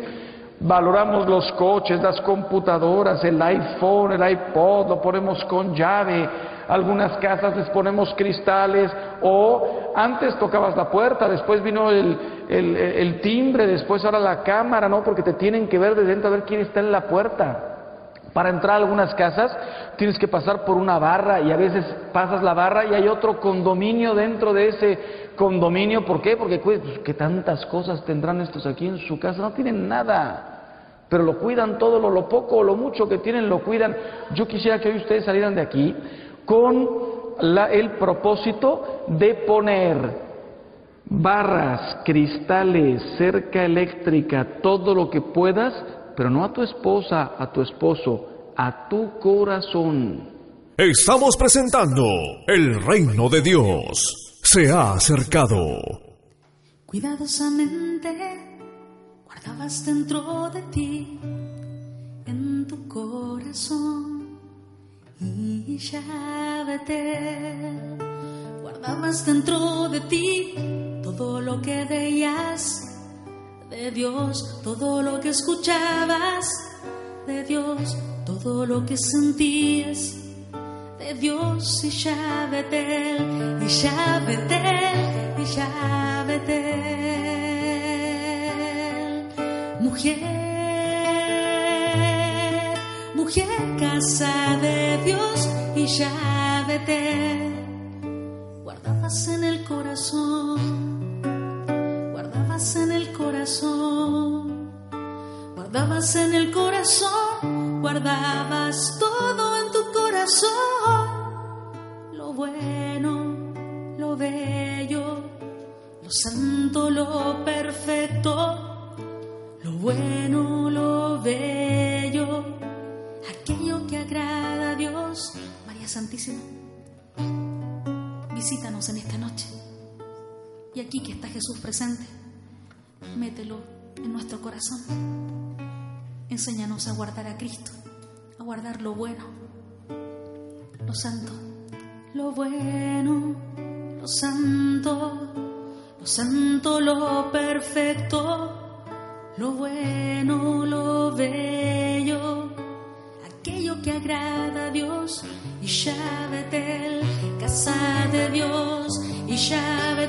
[SPEAKER 9] Valoramos los coches, las computadoras, el iPhone, el iPod, lo ponemos con llave. Algunas casas les ponemos cristales o antes tocabas la puerta, después vino el, timbre, después ahora la cámara, ¿no? Porque te tienen que ver de dentro a ver quién está en la puerta. Para entrar a algunas casas tienes que pasar por una barra y a veces pasas la barra y hay otro condominio dentro de ese condominio. ¿Por qué? Porque pues, que tantas cosas tendrán estos aquí en su casa. No tienen nada pero lo cuidan todo, lo, lo poco o lo mucho que tienen lo cuidan. Yo quisiera que hoy ustedes salieran de aquí con el propósito de poner barras, cristales, cerca eléctrica, todo lo que puedas, pero no a tu esposa, a tu esposo, a tu corazón. Estamos presentando El Reino de Dios. Se ha acercado. Cuidadosamente Guardabas dentro de ti, en tu corazón y vete, Guardabas dentro de ti todo lo que veías de Dios, todo lo que escuchabas de Dios, todo lo que sentías de Dios
[SPEAKER 10] y vete y vete y vete Mujer, mujer, casa de Dios y llávete guardabas en el corazón, guardabas en el corazón, guardabas en el corazón, guardabas todo en tu corazón, lo bueno, lo bello, lo santo, lo perfecto bueno, lo bello, aquello que agrada a Dios.
[SPEAKER 11] María Santísima, visítanos en esta noche. Y aquí que está Jesús presente, mételo en nuestro corazón. Enséñanos a guardar a Cristo, a guardar lo bueno, lo santo,
[SPEAKER 10] lo bueno, lo santo, lo santo, lo perfecto lo bueno, lo bello, aquello que agrada a Dios, y el casa de Dios, y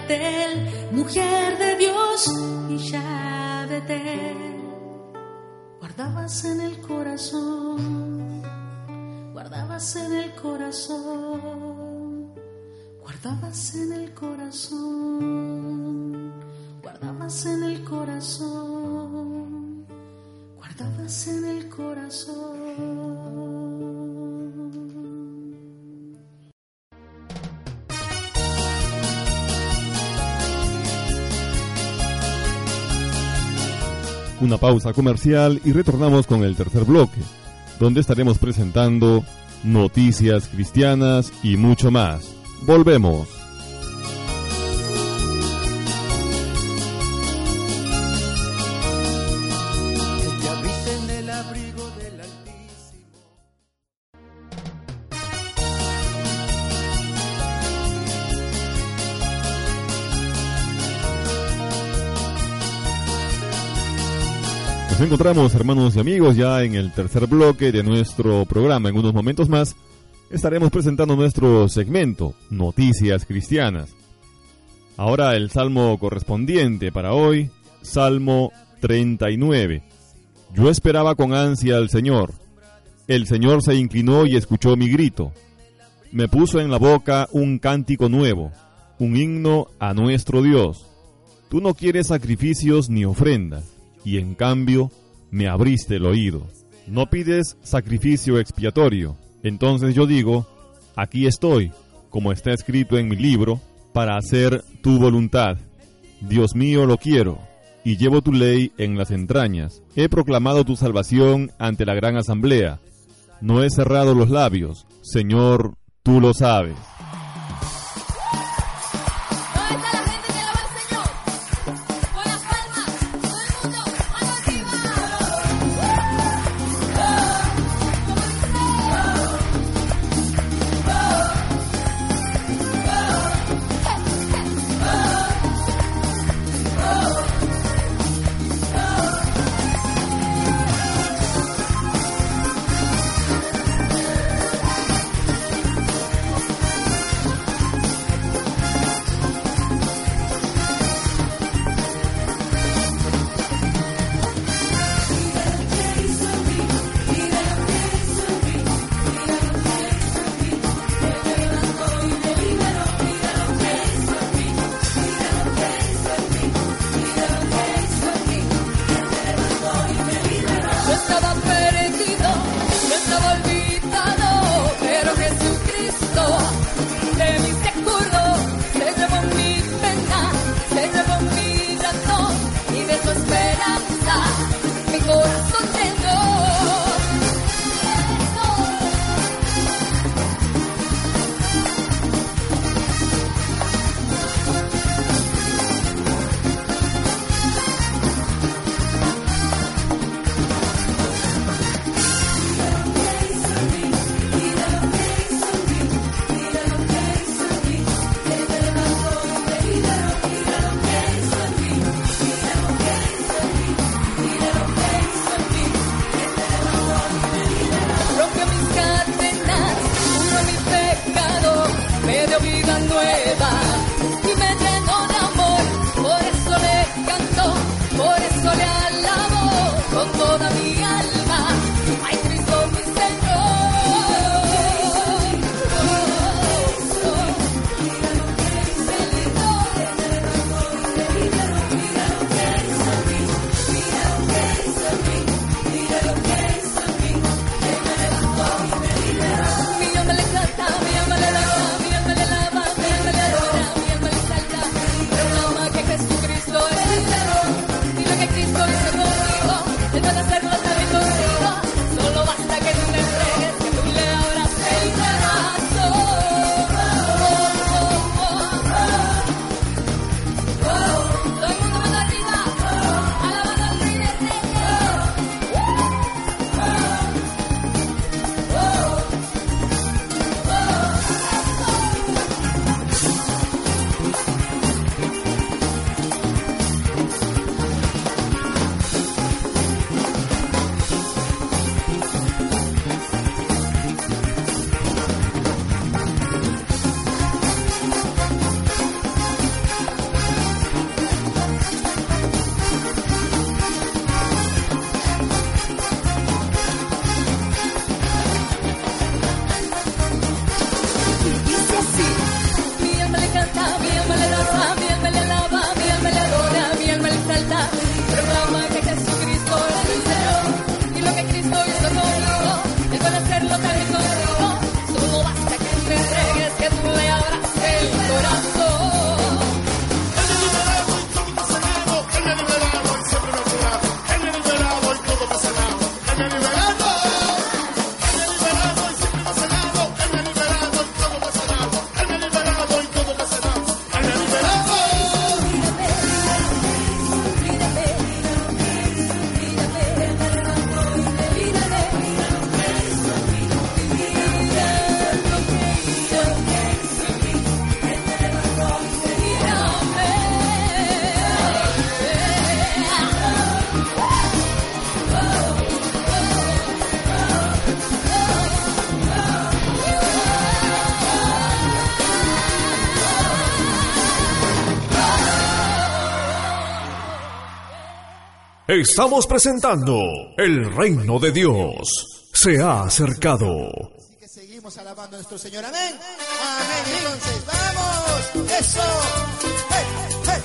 [SPEAKER 10] el mujer de Dios, y el guardabas en el corazón, guardabas en el corazón, guardabas en el corazón guardabas en el corazón, guardabas en el corazón.
[SPEAKER 12] Una pausa comercial y retornamos con el tercer bloque, donde estaremos presentando noticias cristianas y mucho más. Volvemos. encontramos, hermanos y amigos, ya en el tercer bloque de nuestro programa. En unos momentos más estaremos presentando nuestro segmento, Noticias Cristianas. Ahora el salmo correspondiente para hoy, Salmo 39. Yo esperaba con ansia al Señor. El Señor se inclinó y escuchó mi grito. Me puso en la boca un cántico nuevo, un himno a nuestro Dios. Tú no quieres sacrificios ni ofrendas y en cambio me abriste el oído. No pides sacrificio expiatorio. Entonces yo digo, aquí estoy, como está escrito en mi libro, para hacer tu voluntad. Dios mío, lo quiero, y llevo tu ley en las entrañas. He proclamado tu salvación ante la gran asamblea. No he cerrado los labios, Señor, tú lo sabes. Estamos presentando El Reino de Dios se ha acercado.
[SPEAKER 13] Así que seguimos alabando a nuestro Señor. Amén. Amén. Entonces, vamos. Eso. ¡Eh,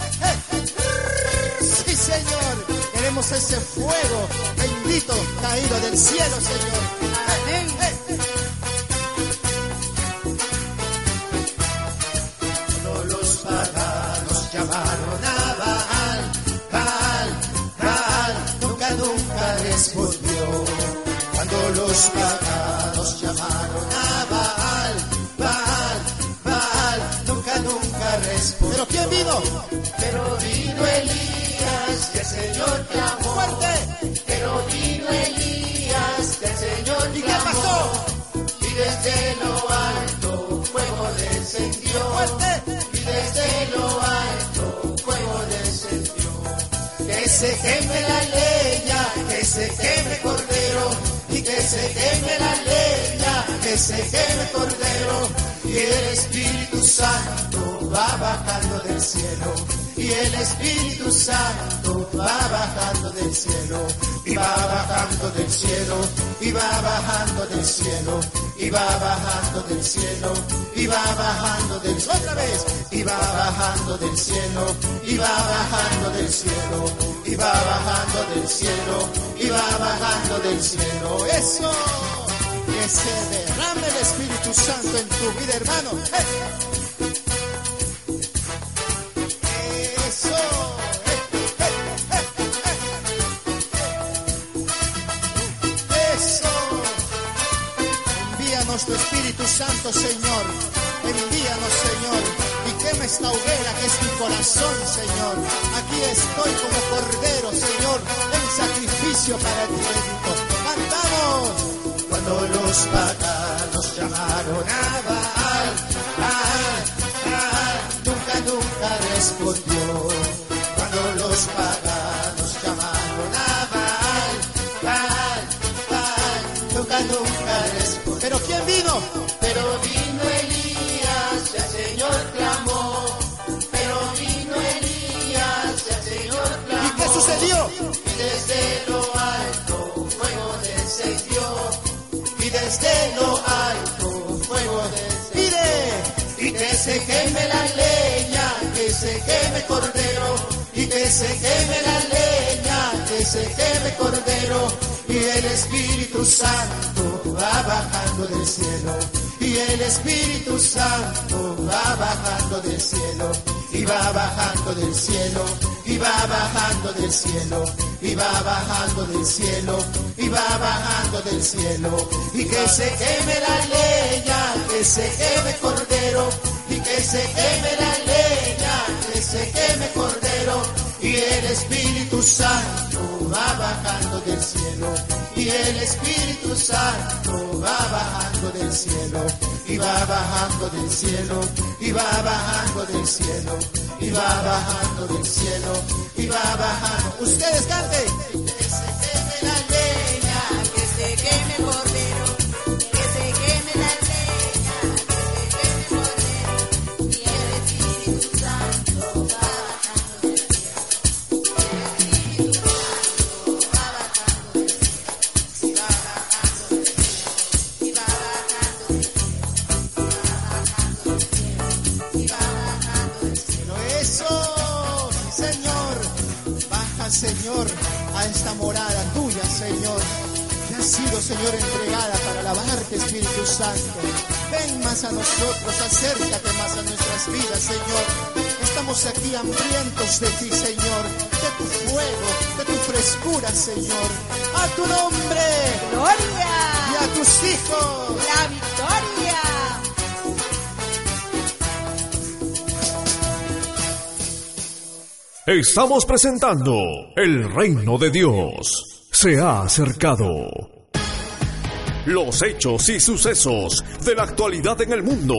[SPEAKER 13] eh, eh, sí, Señor. Queremos ese fuego bendito caído del cielo, Señor. Amén.
[SPEAKER 14] Todos los paganos llamados. Los pagados llamaron a Baal, Baal, Baal, nunca, nunca respondió. ¿Pero quién
[SPEAKER 13] vino?
[SPEAKER 14] Pero vino Elías, que el Señor clamó. ¡Fuerte! Pero vino Elías, que el Señor clamó. ¿Y qué pasó? Y desde lo alto fuego descendió. ¡Fuerte! Y desde lo alto fuego descendió. Que se queme la leña, que se queme cordero que se queme la leña, que se queme el cordero y el Espíritu Santo va bajando del cielo y el Espíritu Santo va bajando del cielo y va bajando del cielo y va bajando del cielo y va bajando del cielo y va bajando del cielo
[SPEAKER 13] otra vez
[SPEAKER 14] y va bajando del cielo y va bajando del cielo y va bajando del cielo y va bajando del cielo
[SPEAKER 13] eso que se derrame el Espíritu Santo en tu vida hermano tu Espíritu Santo, Señor. Envíanos, Señor. Y quema esta hoguera que es mi corazón, Señor. Aquí estoy como cordero, Señor, en sacrificio para Ti, ¡Cantamos!
[SPEAKER 14] Cuando los paganos llamaron a Baal, nunca, nunca respondió. Cuando los paganos desde lo alto fuego descendió y desde lo alto fuego descendió y que se queme la leña que se queme cordero y que se queme la leña que se queme cordero y el Espíritu Santo va bajando del cielo, y el Espíritu Santo va bajando del cielo, y va bajando del cielo, y va bajando del cielo, y va bajando del cielo, y va bajando del cielo, y que se queme la leña, que se queme cordero, y que se queme la leña, que se queme cordero y el Espíritu Santo va bajando del cielo y el Espíritu Santo va bajando del cielo y va bajando del cielo y va bajando del cielo y va bajando del cielo y va bajando
[SPEAKER 13] ustedes
[SPEAKER 14] canten se que se
[SPEAKER 13] Santo. Ven más a nosotros, acércate más a nuestras vidas, Señor. Estamos aquí hambrientos de ti, Señor, de tu fuego, de tu frescura, Señor. A tu nombre,
[SPEAKER 15] gloria.
[SPEAKER 13] Y a tus hijos,
[SPEAKER 15] la victoria.
[SPEAKER 12] Estamos presentando el reino de Dios. Se ha acercado. Los hechos y sucesos de la actualidad en el mundo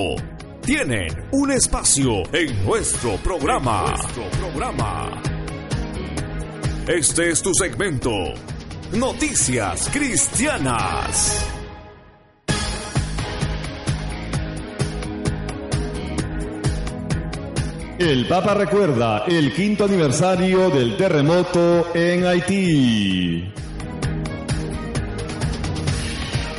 [SPEAKER 12] tienen un espacio en nuestro programa. Este es tu segmento. Noticias Cristianas. El Papa recuerda el quinto aniversario del terremoto en Haití.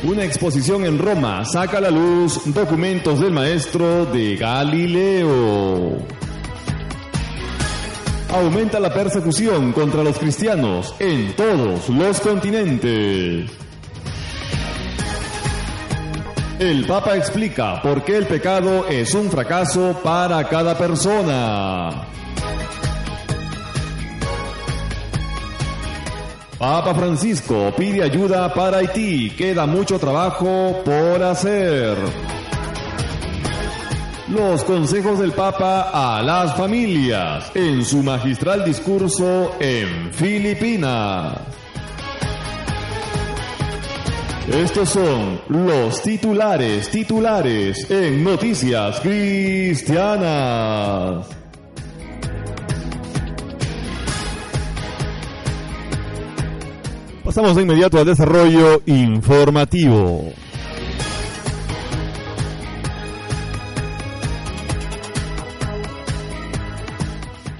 [SPEAKER 12] Una exposición en Roma saca a la luz documentos del maestro de Galileo. Aumenta la persecución contra los cristianos en todos los continentes. El Papa explica por qué el pecado es un fracaso para cada persona. Papa Francisco pide ayuda para Haití. Queda mucho trabajo por hacer. Los consejos del Papa a las familias en su magistral discurso en Filipinas. Estos son los titulares, titulares en Noticias Cristianas. Pasamos de inmediato al desarrollo informativo.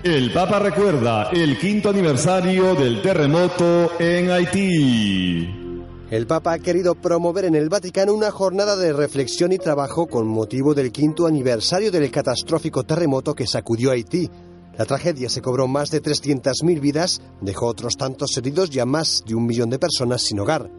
[SPEAKER 12] El Papa recuerda el quinto aniversario del terremoto en Haití.
[SPEAKER 16] El Papa ha querido promover en el Vaticano una jornada de reflexión y trabajo con motivo del quinto aniversario del catastrófico terremoto que sacudió Haití la tragedia se cobró más de 300.000 vidas, dejó otros tantos heridos y a más de un millón de personas sin hogar.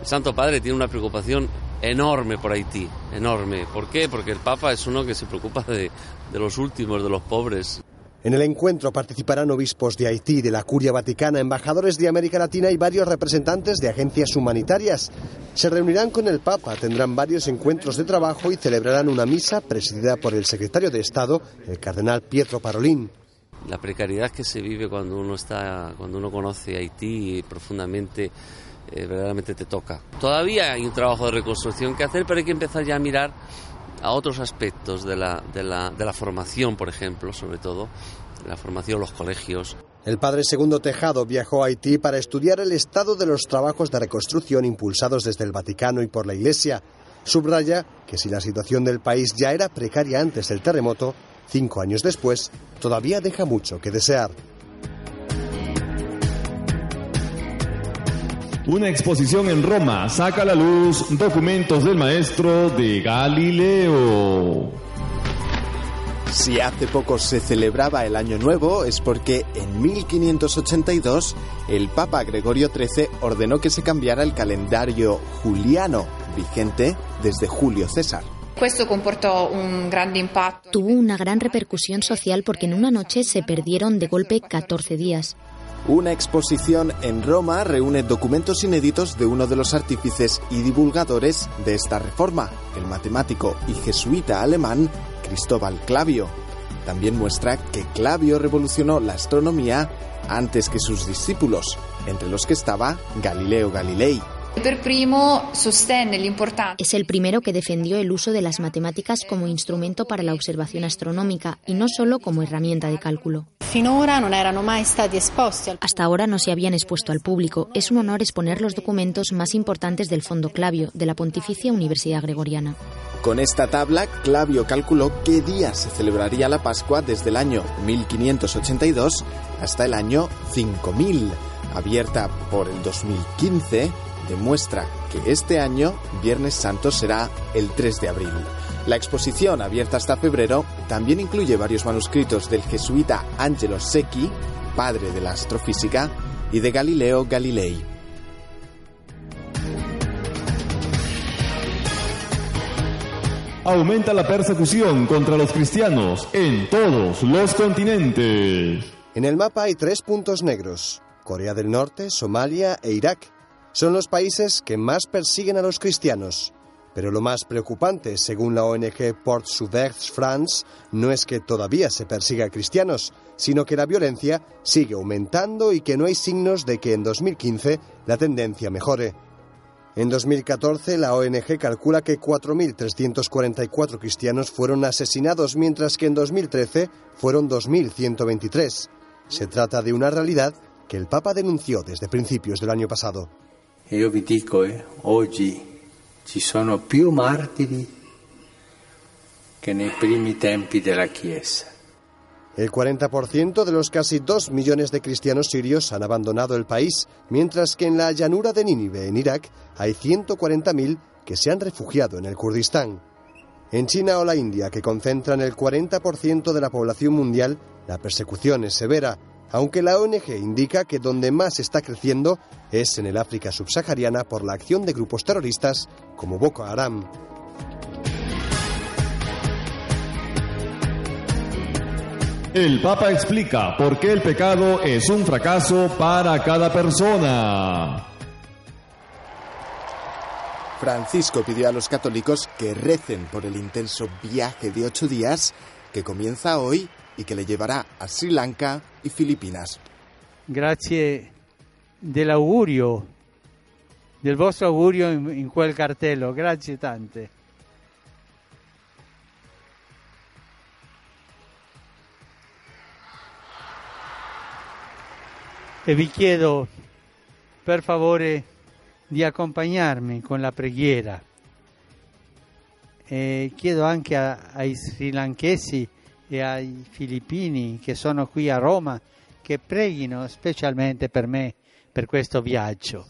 [SPEAKER 17] El Santo Padre tiene una preocupación enorme por Haití, enorme. ¿Por qué? Porque el Papa es uno que se preocupa de, los últimos, de los pobres.
[SPEAKER 16] En el encuentro participarán obispos de Haití, de la Curia Vaticana, embajadores de América Latina y varios representantes de agencias humanitarias. Se reunirán con el Papa, tendrán varios encuentros de trabajo y celebrarán una misa presidida por el secretario de Estado, el cardenal Pietro Parolín
[SPEAKER 18] la precariedad que se vive cuando uno está, cuando uno conoce Haití profundamente, eh, verdaderamente te toca. Todavía hay un trabajo de reconstrucción que hacer, pero hay que empezar ya a mirar a otros aspectos de la, de la formación, por ejemplo, sobre todo, la formación, los colegios.
[SPEAKER 16] El padre Segundo Tejado viajó a Haití para estudiar el estado de los trabajos de reconstrucción impulsados desde el Vaticano y por la Iglesia. Subraya que si la situación del país ya era precaria antes del terremoto, cinco años después, todavía deja mucho que desear.
[SPEAKER 12] Una exposición en Roma saca a la luz documentos del maestro de Galileo.
[SPEAKER 16] Si hace poco se celebraba el Año Nuevo es porque en 1582 el Papa Gregorio XIII ordenó que se cambiara el calendario juliano vigente desde Julio César.
[SPEAKER 19] Tuvo una gran repercusión social porque en una noche se perdieron de golpe 14 días.
[SPEAKER 16] Una exposición en Roma reúne documentos inéditos de uno de los artífices y divulgadores de esta reforma, el matemático y jesuita alemán Cristóbal Clavio. También muestra que Clavio revolucionó la astronomía antes que sus discípulos, entre los que estaba Galileo Galilei.
[SPEAKER 19] Es el primero que defendió el uso de las matemáticas como instrumento para la observación astronómica y no solo como herramienta de cálculo. Hasta ahora no se habían expuesto al público. Es un honor exponer los documentos más importantes del Fondo Clavio de la Pontificia Universidad Gregoriana.
[SPEAKER 16] Con esta tabla, Clavio calculó qué día se celebraría la Pascua desde el año 1582 hasta el año 5000, abierta por el 2015 demuestra que este año Viernes Santo será el 3 de abril. La exposición, abierta hasta febrero, también incluye varios manuscritos del jesuita Angelo Secchi, padre de la astrofísica, y de Galileo Galilei.
[SPEAKER 12] Aumenta la persecución contra los cristianos en todos los continentes.
[SPEAKER 16] En el mapa hay tres puntos negros, Corea del Norte, Somalia e Irak, son los países que más persiguen a los cristianos. Pero lo más preocupante, según la ONG Port Souverte France, no es que todavía se persiga a cristianos, sino que la violencia sigue aumentando y que no hay signos de que en 2015 la tendencia mejore. En 2014, la ONG calcula que 4.344 cristianos fueron asesinados, mientras que en 2013 fueron 2.123. Se trata de una realidad que el Papa denunció desde principios del año pasado. E io vi dico, eh, oggi ci sono più martiri que nei de la Chiesa. El 40% de los casi 2 millones de cristianos sirios han abandonado el país, mientras que en la llanura de Nínive, en Irak, hay 140.000 que se han refugiado en el Kurdistán. En China o la India, que concentran el 40% de la población mundial, la persecución es severa aunque la ONG indica que donde más está creciendo es en el África subsahariana por la acción de grupos terroristas como Boko Haram.
[SPEAKER 12] El Papa explica por qué el pecado es un fracaso para cada persona.
[SPEAKER 16] Francisco pidió a los católicos que recen por el intenso viaje de ocho días que comienza hoy y que le llevará a Sri Lanka y Filipinas.
[SPEAKER 20] Gracias del augurio, del vostro augurio en in quel cartello, grazie tante. E vi chiedo per favore di accompagnarmi con la preghiera. Eh, Quiero chiedo a, ai sri y e ai filippini che a Roma que preghino especialmente por mí, por questo viaggio.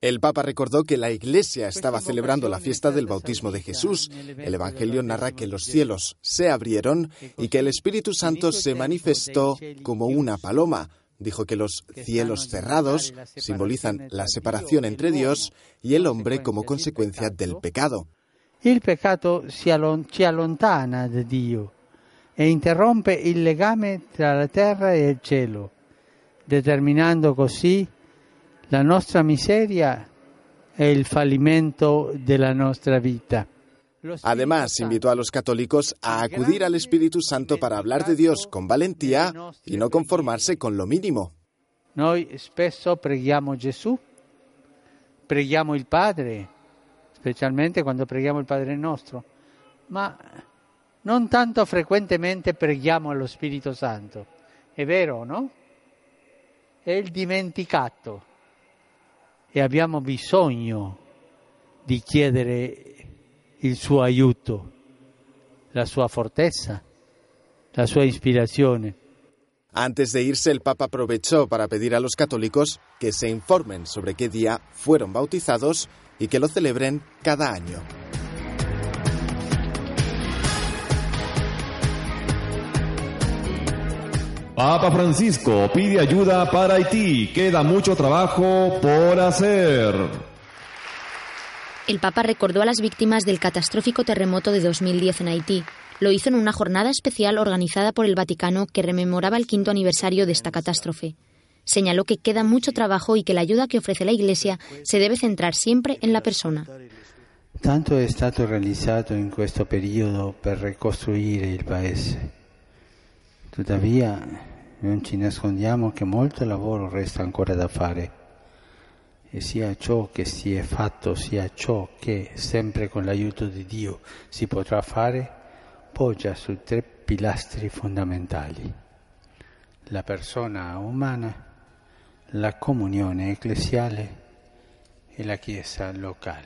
[SPEAKER 16] El Papa recordó que la Iglesia estaba celebrando la fiesta del bautismo de Jesús. El Evangelio narra que los cielos se abrieron y que el Espíritu Santo se manifestó como una paloma. Dijo que los cielos cerrados simbolizan la separación entre Dios y el hombre como consecuencia del pecado.
[SPEAKER 20] il peccato allon- ci allontana da Dio e interrompe il legame tra la terra e il cielo, determinando così la nostra miseria e il fallimento della nostra vita.
[SPEAKER 16] Además, invitó a los católicos a acudir al Espíritu Santo para hablar de Dios con valentía y no conformarse con lo mínimo.
[SPEAKER 20] Noi spesso preghiamo Gesù, preghiamo il Padre, specialmente quando preghiamo il Padre nostro, ma non tanto frequentemente preghiamo allo Spirito Santo. È vero, no? È il dimenticato e abbiamo bisogno di chiedere il suo aiuto, la sua fortezza, la sua ispirazione.
[SPEAKER 16] Antes de irse, el Papa aprovechó para pedir a los católicos que se informen sobre qué día fueron bautizados y que lo celebren cada año.
[SPEAKER 12] Papa Francisco pide ayuda para Haití. Queda mucho trabajo por hacer.
[SPEAKER 19] El Papa recordó a las víctimas del catastrófico terremoto de 2010 en Haití. Lo hizo en una jornada especial organizada por el Vaticano que rememoraba el quinto aniversario de esta catástrofe. Señaló que queda mucho trabajo y que la ayuda que ofrece la Iglesia se debe centrar siempre en la persona.
[SPEAKER 21] Tanto es stato realizado en este periodo para reconstruir el país. Todavía no nos nascondiamo que mucho trabajo resta ancora da fare e sia ciò que si è fatto, sia ciò che, sempre con l'aiuto di Dio, si potrà fare, poggia su tre pilastri fondamentali. La persona umana, la comunión eclesial... y la Chiesa local.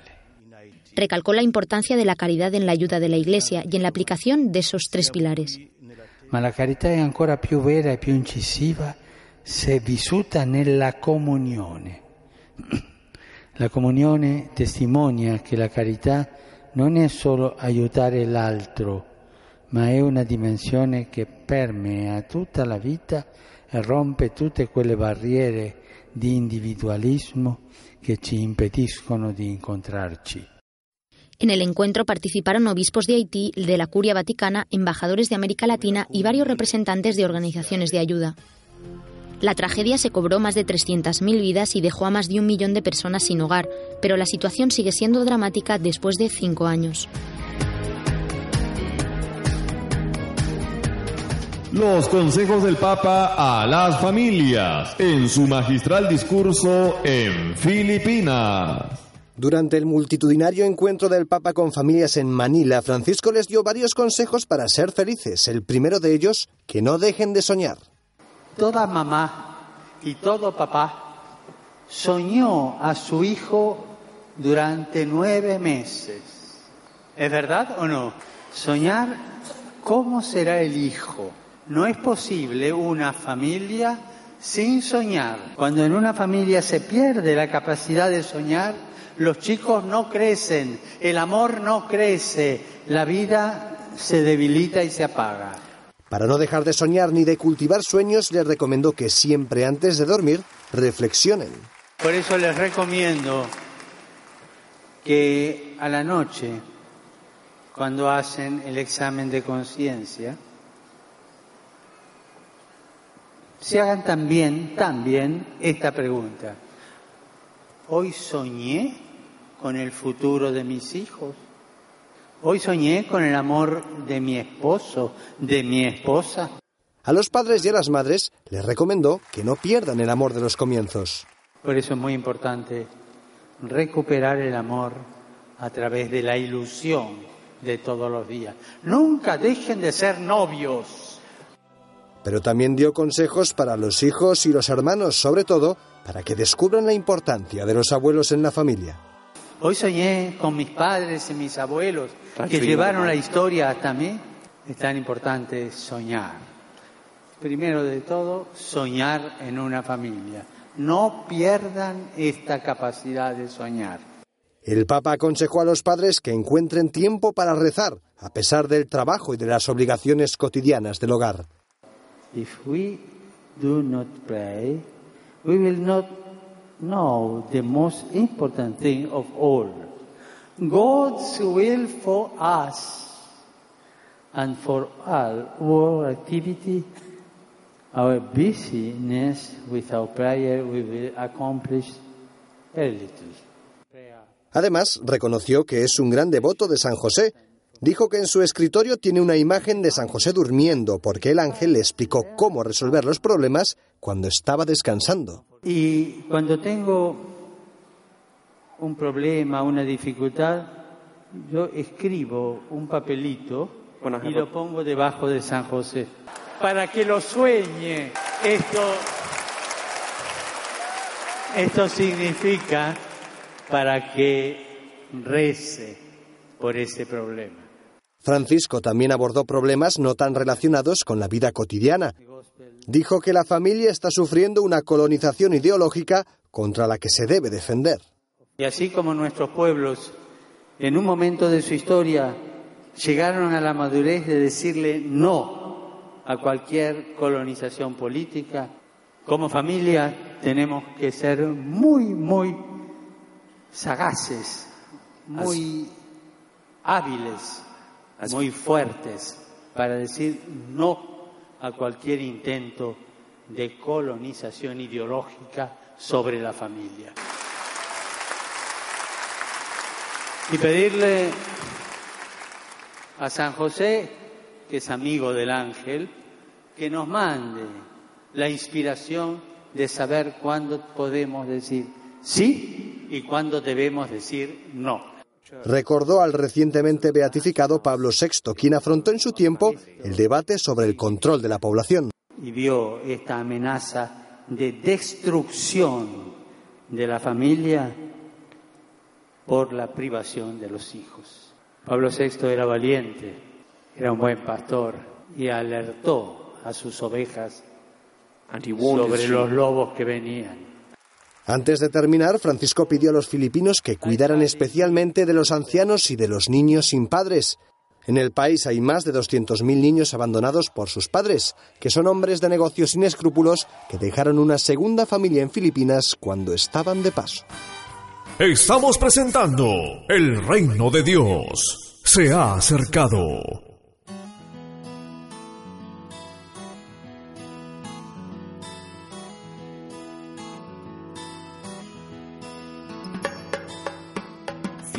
[SPEAKER 19] Recalcó la importancia de la caridad en la ayuda de la Iglesia y en la aplicación de esos tres pilares.
[SPEAKER 21] Ma la caridad es ancora più vera ...y e più incisiva se vissuta nella comunione. La comunione testimonia que la carità no es solo al otro... ma es una dimensione que permea toda la vida rompe todas quelle barreras de individualismo que nos impediscono di incontrarci.
[SPEAKER 19] En el encuentro participaron obispos de Haití, de la Curia Vaticana, embajadores de América Latina y varios representantes de organizaciones de ayuda. La tragedia se cobró más de 300.000 vidas y dejó a más de un millón de personas sin hogar, pero la situación sigue siendo dramática después de cinco años.
[SPEAKER 12] Los consejos del Papa a las familias en su magistral discurso en Filipinas.
[SPEAKER 16] Durante el multitudinario encuentro del Papa con familias en Manila, Francisco les dio varios consejos para ser felices. El primero de ellos, que no dejen de soñar.
[SPEAKER 22] Toda mamá y todo papá soñó a su hijo durante nueve meses. ¿Es verdad o no? Soñar cómo será el hijo. No es posible una familia sin soñar. Cuando en una familia se pierde la capacidad de soñar, los chicos no crecen, el amor no crece, la vida se debilita y se apaga.
[SPEAKER 16] Para no dejar de soñar ni de cultivar sueños, les recomiendo que siempre antes de dormir reflexionen.
[SPEAKER 22] Por eso les recomiendo que a la noche, cuando hacen el examen de conciencia, se hagan también, también esta pregunta. Hoy soñé con el futuro de mis hijos. Hoy soñé con el amor de mi esposo, de mi esposa.
[SPEAKER 16] A los padres y a las madres les recomendó que no pierdan el amor de los comienzos.
[SPEAKER 22] Por eso es muy importante recuperar el amor a través de la ilusión de todos los días. Nunca dejen de ser novios
[SPEAKER 16] pero también dio consejos para los hijos y los hermanos, sobre todo para que descubran la importancia de los abuelos en la familia.
[SPEAKER 22] Hoy soñé con mis padres y mis abuelos que llevaron la historia hasta mí. Es tan importante soñar. Primero de todo, soñar en una familia. No pierdan esta capacidad de soñar.
[SPEAKER 16] El Papa aconsejó a los padres que encuentren tiempo para rezar, a pesar del trabajo y de las obligaciones cotidianas del hogar. If we
[SPEAKER 21] do not pray, we will not know the most important thing of all. God's will for us and for all our activity, our busyness with our prayer, we will accomplish very little. Además,
[SPEAKER 16] reconoció que es un gran devoto de San José Dijo que en su escritorio tiene una imagen de San José durmiendo, porque el ángel le explicó cómo resolver los problemas cuando estaba descansando.
[SPEAKER 22] Y cuando tengo un problema, una dificultad, yo escribo un papelito y lo pongo debajo de San José, para que lo sueñe. Esto, esto significa para que rece por ese problema.
[SPEAKER 16] Francisco también abordó problemas no tan relacionados con la vida cotidiana. Dijo que la familia está sufriendo una colonización ideológica contra la que se debe defender.
[SPEAKER 22] Y así como nuestros pueblos, en un momento de su historia, llegaron a la madurez de decirle no a cualquier colonización política, como familia tenemos que ser muy, muy sagaces, muy hábiles muy fuertes para decir no a cualquier intento de colonización ideológica sobre la familia. Y pedirle a San José, que es amigo del ángel, que nos mande la inspiración de saber cuándo podemos decir sí y cuándo debemos decir no.
[SPEAKER 16] Recordó al recientemente beatificado Pablo VI, quien afrontó en su tiempo el debate sobre el control de la población.
[SPEAKER 22] Y vio esta amenaza de destrucción de la familia por la privación de los hijos. Pablo VI era valiente, era un buen pastor y alertó a sus ovejas sobre los lobos que venían.
[SPEAKER 16] Antes de terminar, Francisco pidió a los filipinos que cuidaran especialmente de los ancianos y de los niños sin padres. En el país hay más de 200.000 niños abandonados por sus padres, que son hombres de negocios sin escrúpulos que dejaron una segunda familia en Filipinas cuando estaban de paso.
[SPEAKER 12] Estamos presentando El Reino de Dios. Se ha acercado.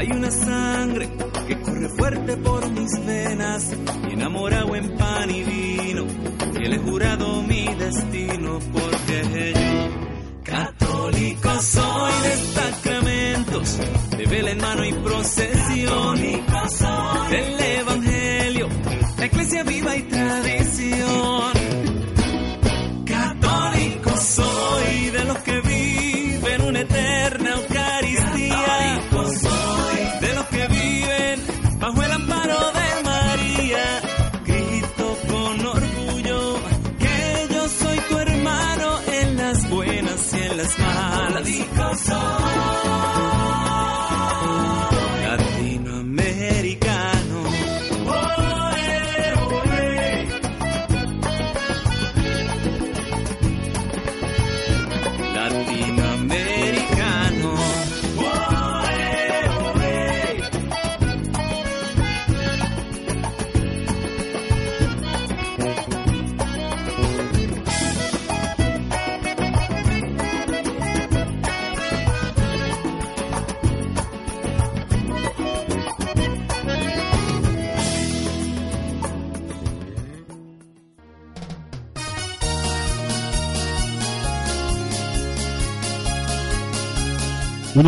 [SPEAKER 23] hay una sangre que corre fuerte por mis venas, enamorado en pan y vino, que le he jurado mi destino porque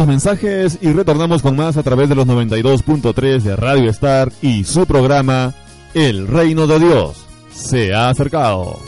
[SPEAKER 12] mensajes y retornamos con más a través de los 92.3 de Radio Star y su programa El Reino de Dios se ha acercado.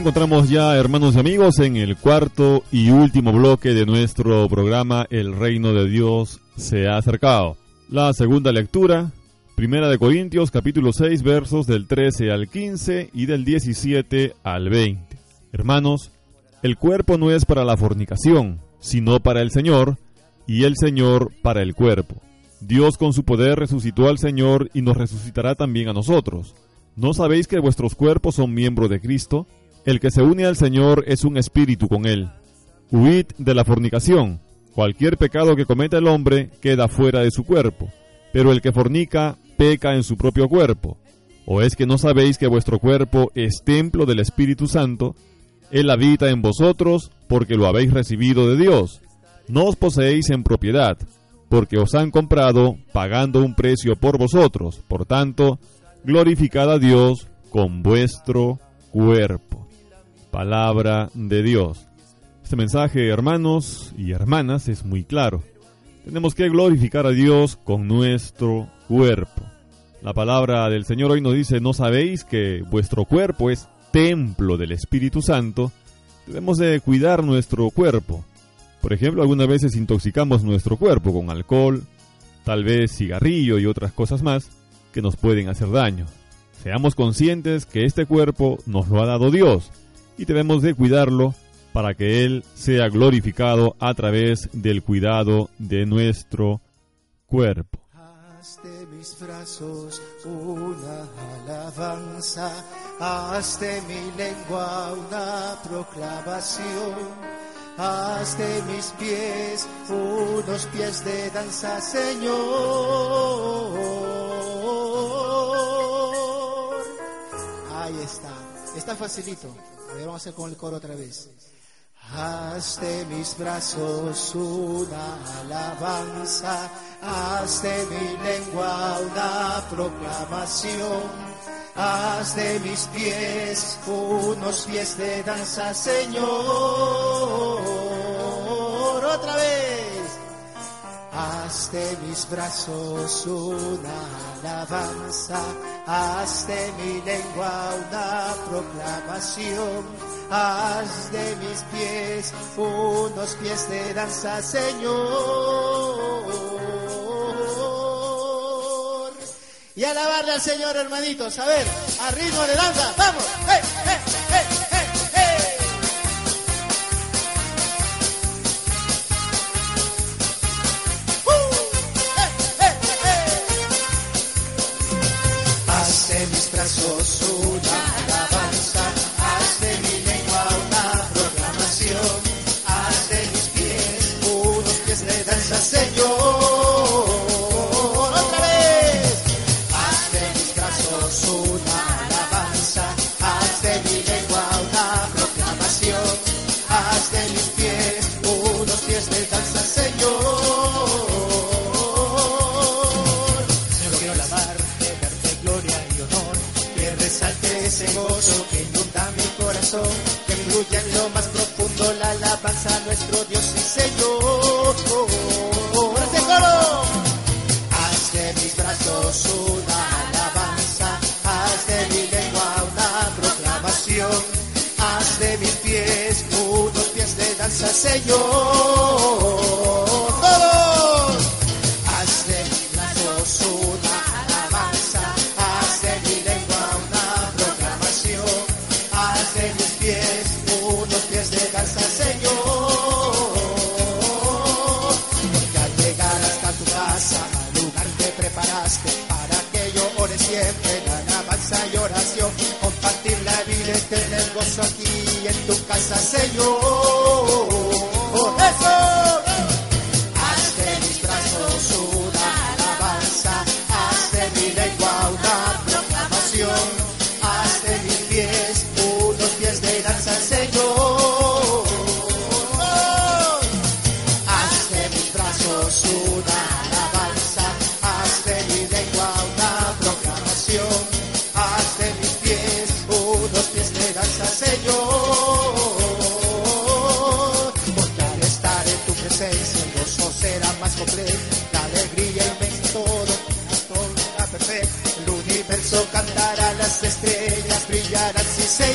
[SPEAKER 12] encontramos ya, hermanos y amigos, en el cuarto y último bloque de nuestro programa El Reino de Dios se ha acercado. La segunda lectura, Primera de Corintios, capítulo 6, versos del 13 al 15 y del 17 al 20. Hermanos, el cuerpo no es para la fornicación, sino para el Señor, y el Señor para el cuerpo. Dios con su poder resucitó al Señor y nos resucitará también a nosotros. ¿No sabéis que vuestros cuerpos son miembros de Cristo? El que se une al Señor es un espíritu con Él. Huid de la fornicación. Cualquier pecado que cometa el hombre queda fuera de su cuerpo, pero el que fornica peca en su propio cuerpo. ¿O es que no sabéis que vuestro cuerpo es templo del Espíritu Santo? Él habita en vosotros porque lo habéis recibido de Dios. No os poseéis en propiedad, porque os han comprado pagando un precio por vosotros. Por tanto, glorificad a Dios con vuestro cuerpo palabra de Dios. Este mensaje, hermanos y hermanas, es muy claro. Tenemos que glorificar a Dios con nuestro cuerpo. La palabra del Señor hoy nos dice, ¿no sabéis que vuestro cuerpo es templo del Espíritu Santo? Debemos de cuidar nuestro cuerpo. Por ejemplo, algunas veces intoxicamos nuestro cuerpo con alcohol, tal vez cigarrillo y otras cosas más que nos pueden hacer daño. Seamos conscientes que este cuerpo nos lo ha dado Dios y debemos de cuidarlo para que Él sea glorificado a través del cuidado de nuestro cuerpo.
[SPEAKER 22] Haz de mis brazos una alabanza, haz de mi lengua una proclamación. Haz de mis pies unos pies de danza, Señor. Ahí está. Está facilito vamos a hacer con el coro otra vez. Haz de mis brazos una alabanza, haz de mi lengua una proclamación, haz de mis pies unos pies de danza, Señor. Otra vez. Haz mis brazos una alabanza, haz de mi lengua una proclamación, haz de mis pies unos pies de danza, Señor. Y alabarle al Señor, hermanitos, a ver, a ritmo de danza, vamos, ¡Eh, eh, eh! pienso cantar a las estrellas, brillar sí sé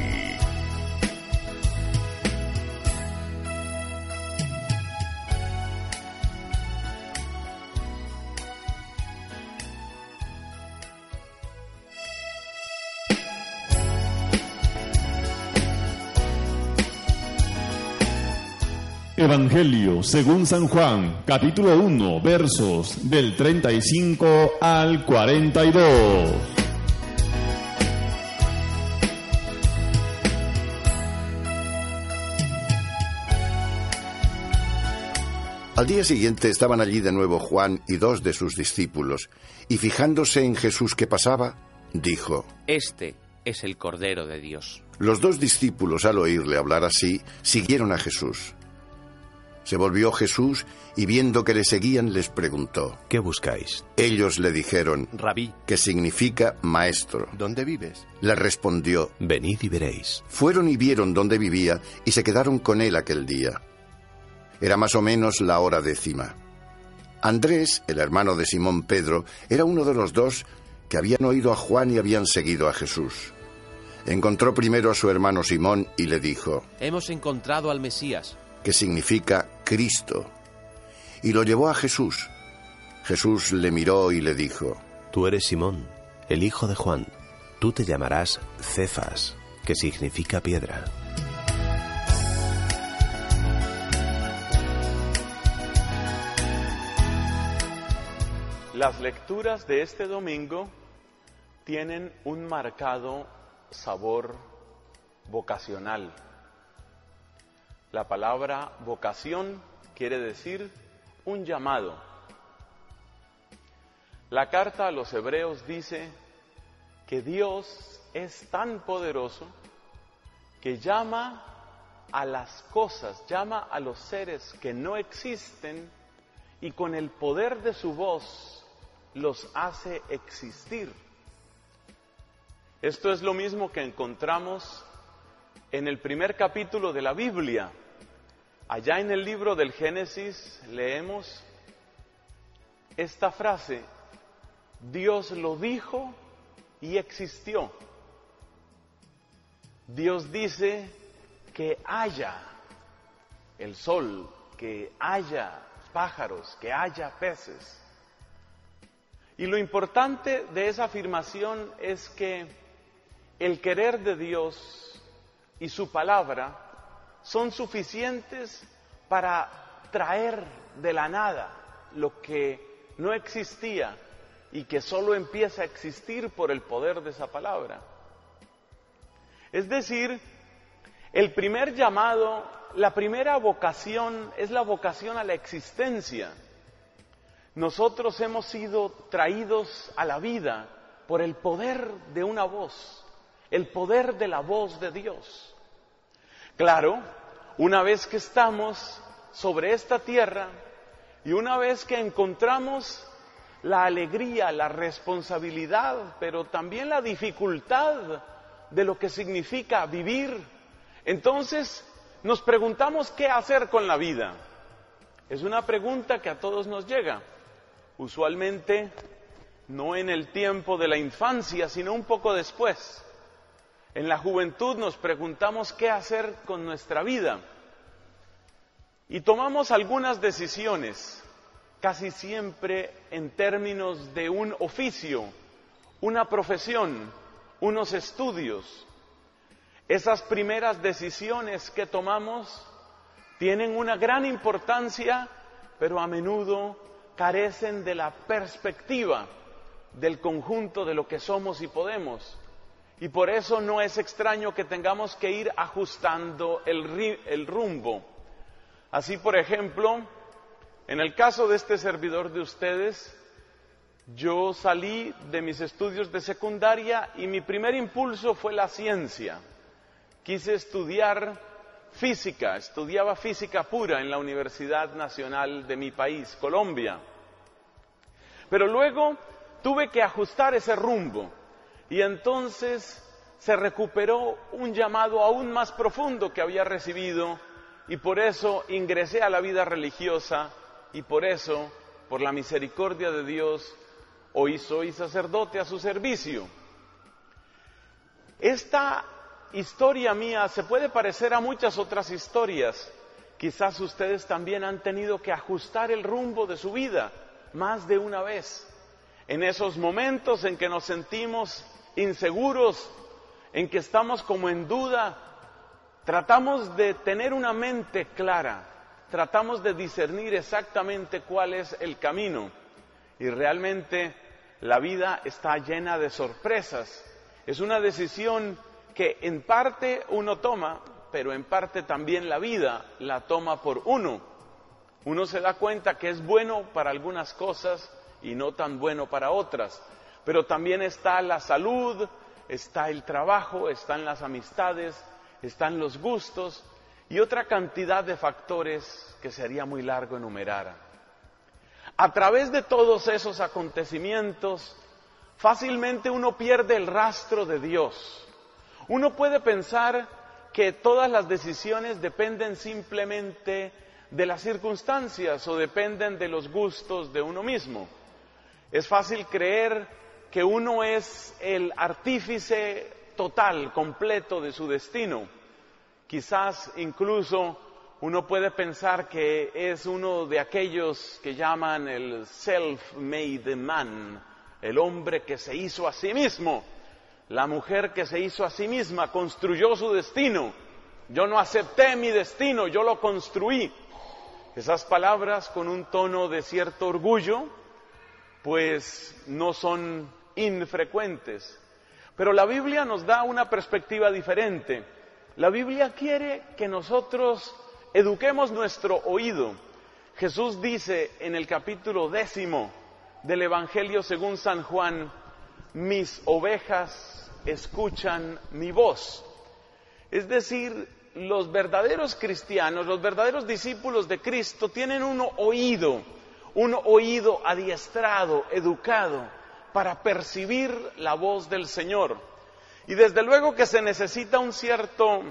[SPEAKER 12] Evangelio según San Juan, capítulo 1, versos del 35 al 42.
[SPEAKER 24] Al día siguiente estaban allí de nuevo Juan y dos de sus discípulos, y fijándose en Jesús que pasaba, dijo,
[SPEAKER 25] Este es el Cordero de Dios.
[SPEAKER 24] Los dos discípulos al oírle hablar así, siguieron a Jesús. Se volvió Jesús y viendo que le seguían les preguntó,
[SPEAKER 25] ¿qué buscáis?
[SPEAKER 24] Ellos le dijeron,
[SPEAKER 25] rabí,
[SPEAKER 24] que significa maestro.
[SPEAKER 25] ¿Dónde vives?
[SPEAKER 24] Le respondió,
[SPEAKER 25] venid y veréis.
[SPEAKER 24] Fueron y vieron dónde vivía y se quedaron con él aquel día. Era más o menos la hora décima. Andrés, el hermano de Simón Pedro, era uno de los dos que habían oído a Juan y habían seguido a Jesús. Encontró primero a su hermano Simón y le dijo,
[SPEAKER 25] Hemos encontrado al Mesías
[SPEAKER 24] que significa Cristo, y lo llevó a Jesús. Jesús le miró y le dijo,
[SPEAKER 25] Tú eres Simón, el hijo de Juan, tú te llamarás Cefas, que significa piedra.
[SPEAKER 26] Las lecturas de este domingo tienen un marcado sabor vocacional. La palabra vocación quiere decir un llamado. La carta a los hebreos dice que Dios es tan poderoso que llama a las cosas, llama a los seres que no existen y con el poder de su voz los hace existir. Esto es lo mismo que encontramos en el primer capítulo de la Biblia, Allá en el libro del Génesis leemos esta frase, Dios lo dijo y existió. Dios dice que haya el sol, que haya pájaros, que haya peces. Y lo importante de esa afirmación es que el querer de Dios y su palabra son suficientes para traer de la nada lo que no existía y que solo empieza a existir por el poder de esa palabra. Es decir, el primer llamado, la primera vocación es la vocación a la existencia. Nosotros hemos sido traídos a la vida por el poder de una voz, el poder de la voz de Dios. Claro, una vez que estamos sobre esta tierra y una vez que encontramos la alegría, la responsabilidad, pero también la dificultad de lo que significa vivir, entonces nos preguntamos qué hacer con la vida. Es una pregunta que a todos nos llega, usualmente no en el tiempo de la infancia, sino un poco después. En la juventud nos preguntamos qué hacer con nuestra vida y tomamos algunas decisiones, casi siempre en términos de un oficio, una profesión, unos estudios. Esas primeras decisiones que tomamos tienen una gran importancia, pero a menudo carecen de la perspectiva del conjunto de lo que somos y podemos. Y por eso no es extraño que tengamos que ir ajustando el, rumbo. Así, por ejemplo, en el caso de este servidor de ustedes, yo salí de mis estudios de secundaria y mi primer impulso fue la ciencia. Quise estudiar física, estudiaba física pura en la Universidad Nacional de mi país, Colombia. Pero luego tuve que ajustar ese rumbo y entonces se recuperó un llamado aún más profundo que había recibido y por eso ingresé a la vida religiosa y por eso, por la misericordia de Dios, hoy soy sacerdote a su servicio. Esta historia mía se puede parecer a muchas otras historias. Quizás ustedes también han tenido que ajustar el rumbo de su vida más de una vez. En esos momentos en que nos sentimos inseguros, en que estamos como en duda, tratamos de tener una mente clara, tratamos de discernir exactamente cuál es el camino. Y realmente la vida está llena de sorpresas. Es una decisión que en parte uno toma, pero en parte también la vida la toma por uno. Uno se da cuenta que es bueno para algunas cosas y no tan bueno para otras pero también está la salud, está el trabajo, están las amistades, están los gustos y otra cantidad de factores que sería muy largo enumerar. A través de todos esos acontecimientos, fácilmente uno pierde el rastro de Dios. Uno puede pensar que todas las decisiones dependen simplemente de las circunstancias o dependen de los gustos de uno mismo. Es fácil creer que uno es el artífice total, completo de su destino. Quizás incluso uno puede pensar que es uno de aquellos que llaman el self-made man, el hombre que se hizo a sí mismo, la mujer que se hizo a sí misma, construyó su destino. Yo no acepté mi destino, yo lo construí. Esas palabras con un tono de cierto orgullo, pues no son infrecuentes. Pero la Biblia nos da una perspectiva diferente. La Biblia quiere que nosotros eduquemos nuestro oído. Jesús dice en el capítulo décimo del Evangelio según San Juan, mis ovejas escuchan mi voz. Es decir, los verdaderos cristianos, los verdaderos discípulos de Cristo tienen un oído, un oído adiestrado, educado para percibir la voz del Señor. Y desde luego que se necesita un cierto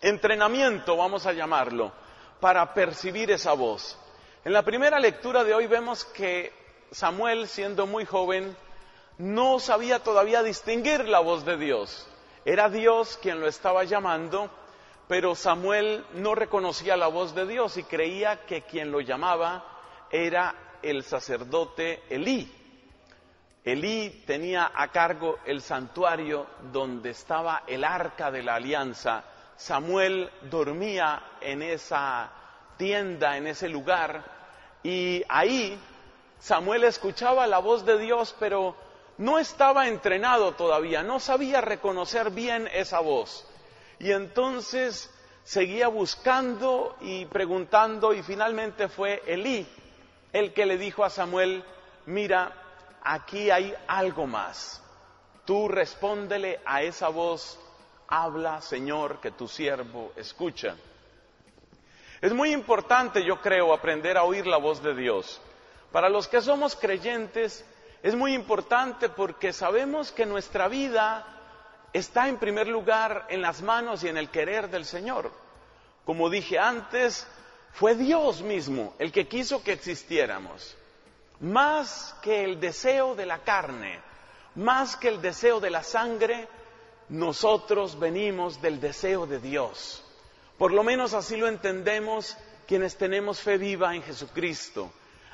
[SPEAKER 26] entrenamiento, vamos a llamarlo, para percibir esa voz. En la primera lectura de hoy vemos que Samuel, siendo muy joven, no sabía todavía distinguir la voz de Dios. Era Dios quien lo estaba llamando, pero Samuel no reconocía la voz de Dios y creía que quien lo llamaba era el sacerdote Elí. Elí tenía a cargo el santuario donde estaba el arca de la alianza. Samuel dormía en esa tienda, en ese lugar, y ahí Samuel escuchaba la voz de Dios, pero no estaba entrenado todavía, no sabía reconocer bien esa voz. Y entonces seguía buscando y preguntando y finalmente fue Elí el que le dijo a Samuel, mira, aquí hay algo más. Tú respóndele a esa voz, habla Señor, que tu siervo escucha. Es muy importante, yo creo, aprender a oír la voz de Dios. Para los que somos creyentes, es muy importante porque sabemos que nuestra vida está en primer lugar en las manos y en el querer del Señor. Como dije antes, fue Dios mismo el que quiso que existiéramos. Más que el deseo de la carne, más que el deseo de la sangre, nosotros venimos del deseo de Dios. Por lo menos así lo entendemos quienes tenemos fe viva en Jesucristo.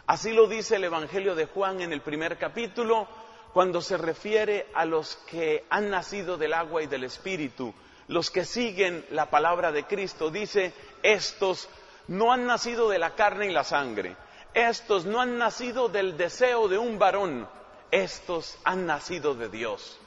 [SPEAKER 26] Así lo dice el Evangelio de Juan en el primer capítulo, cuando se refiere a los que han nacido del agua y del Espíritu, los que siguen la palabra de Cristo. Dice, estos no han nacido de la carne y la sangre, estos no han nacido del deseo de un varón, estos han nacido de Dios.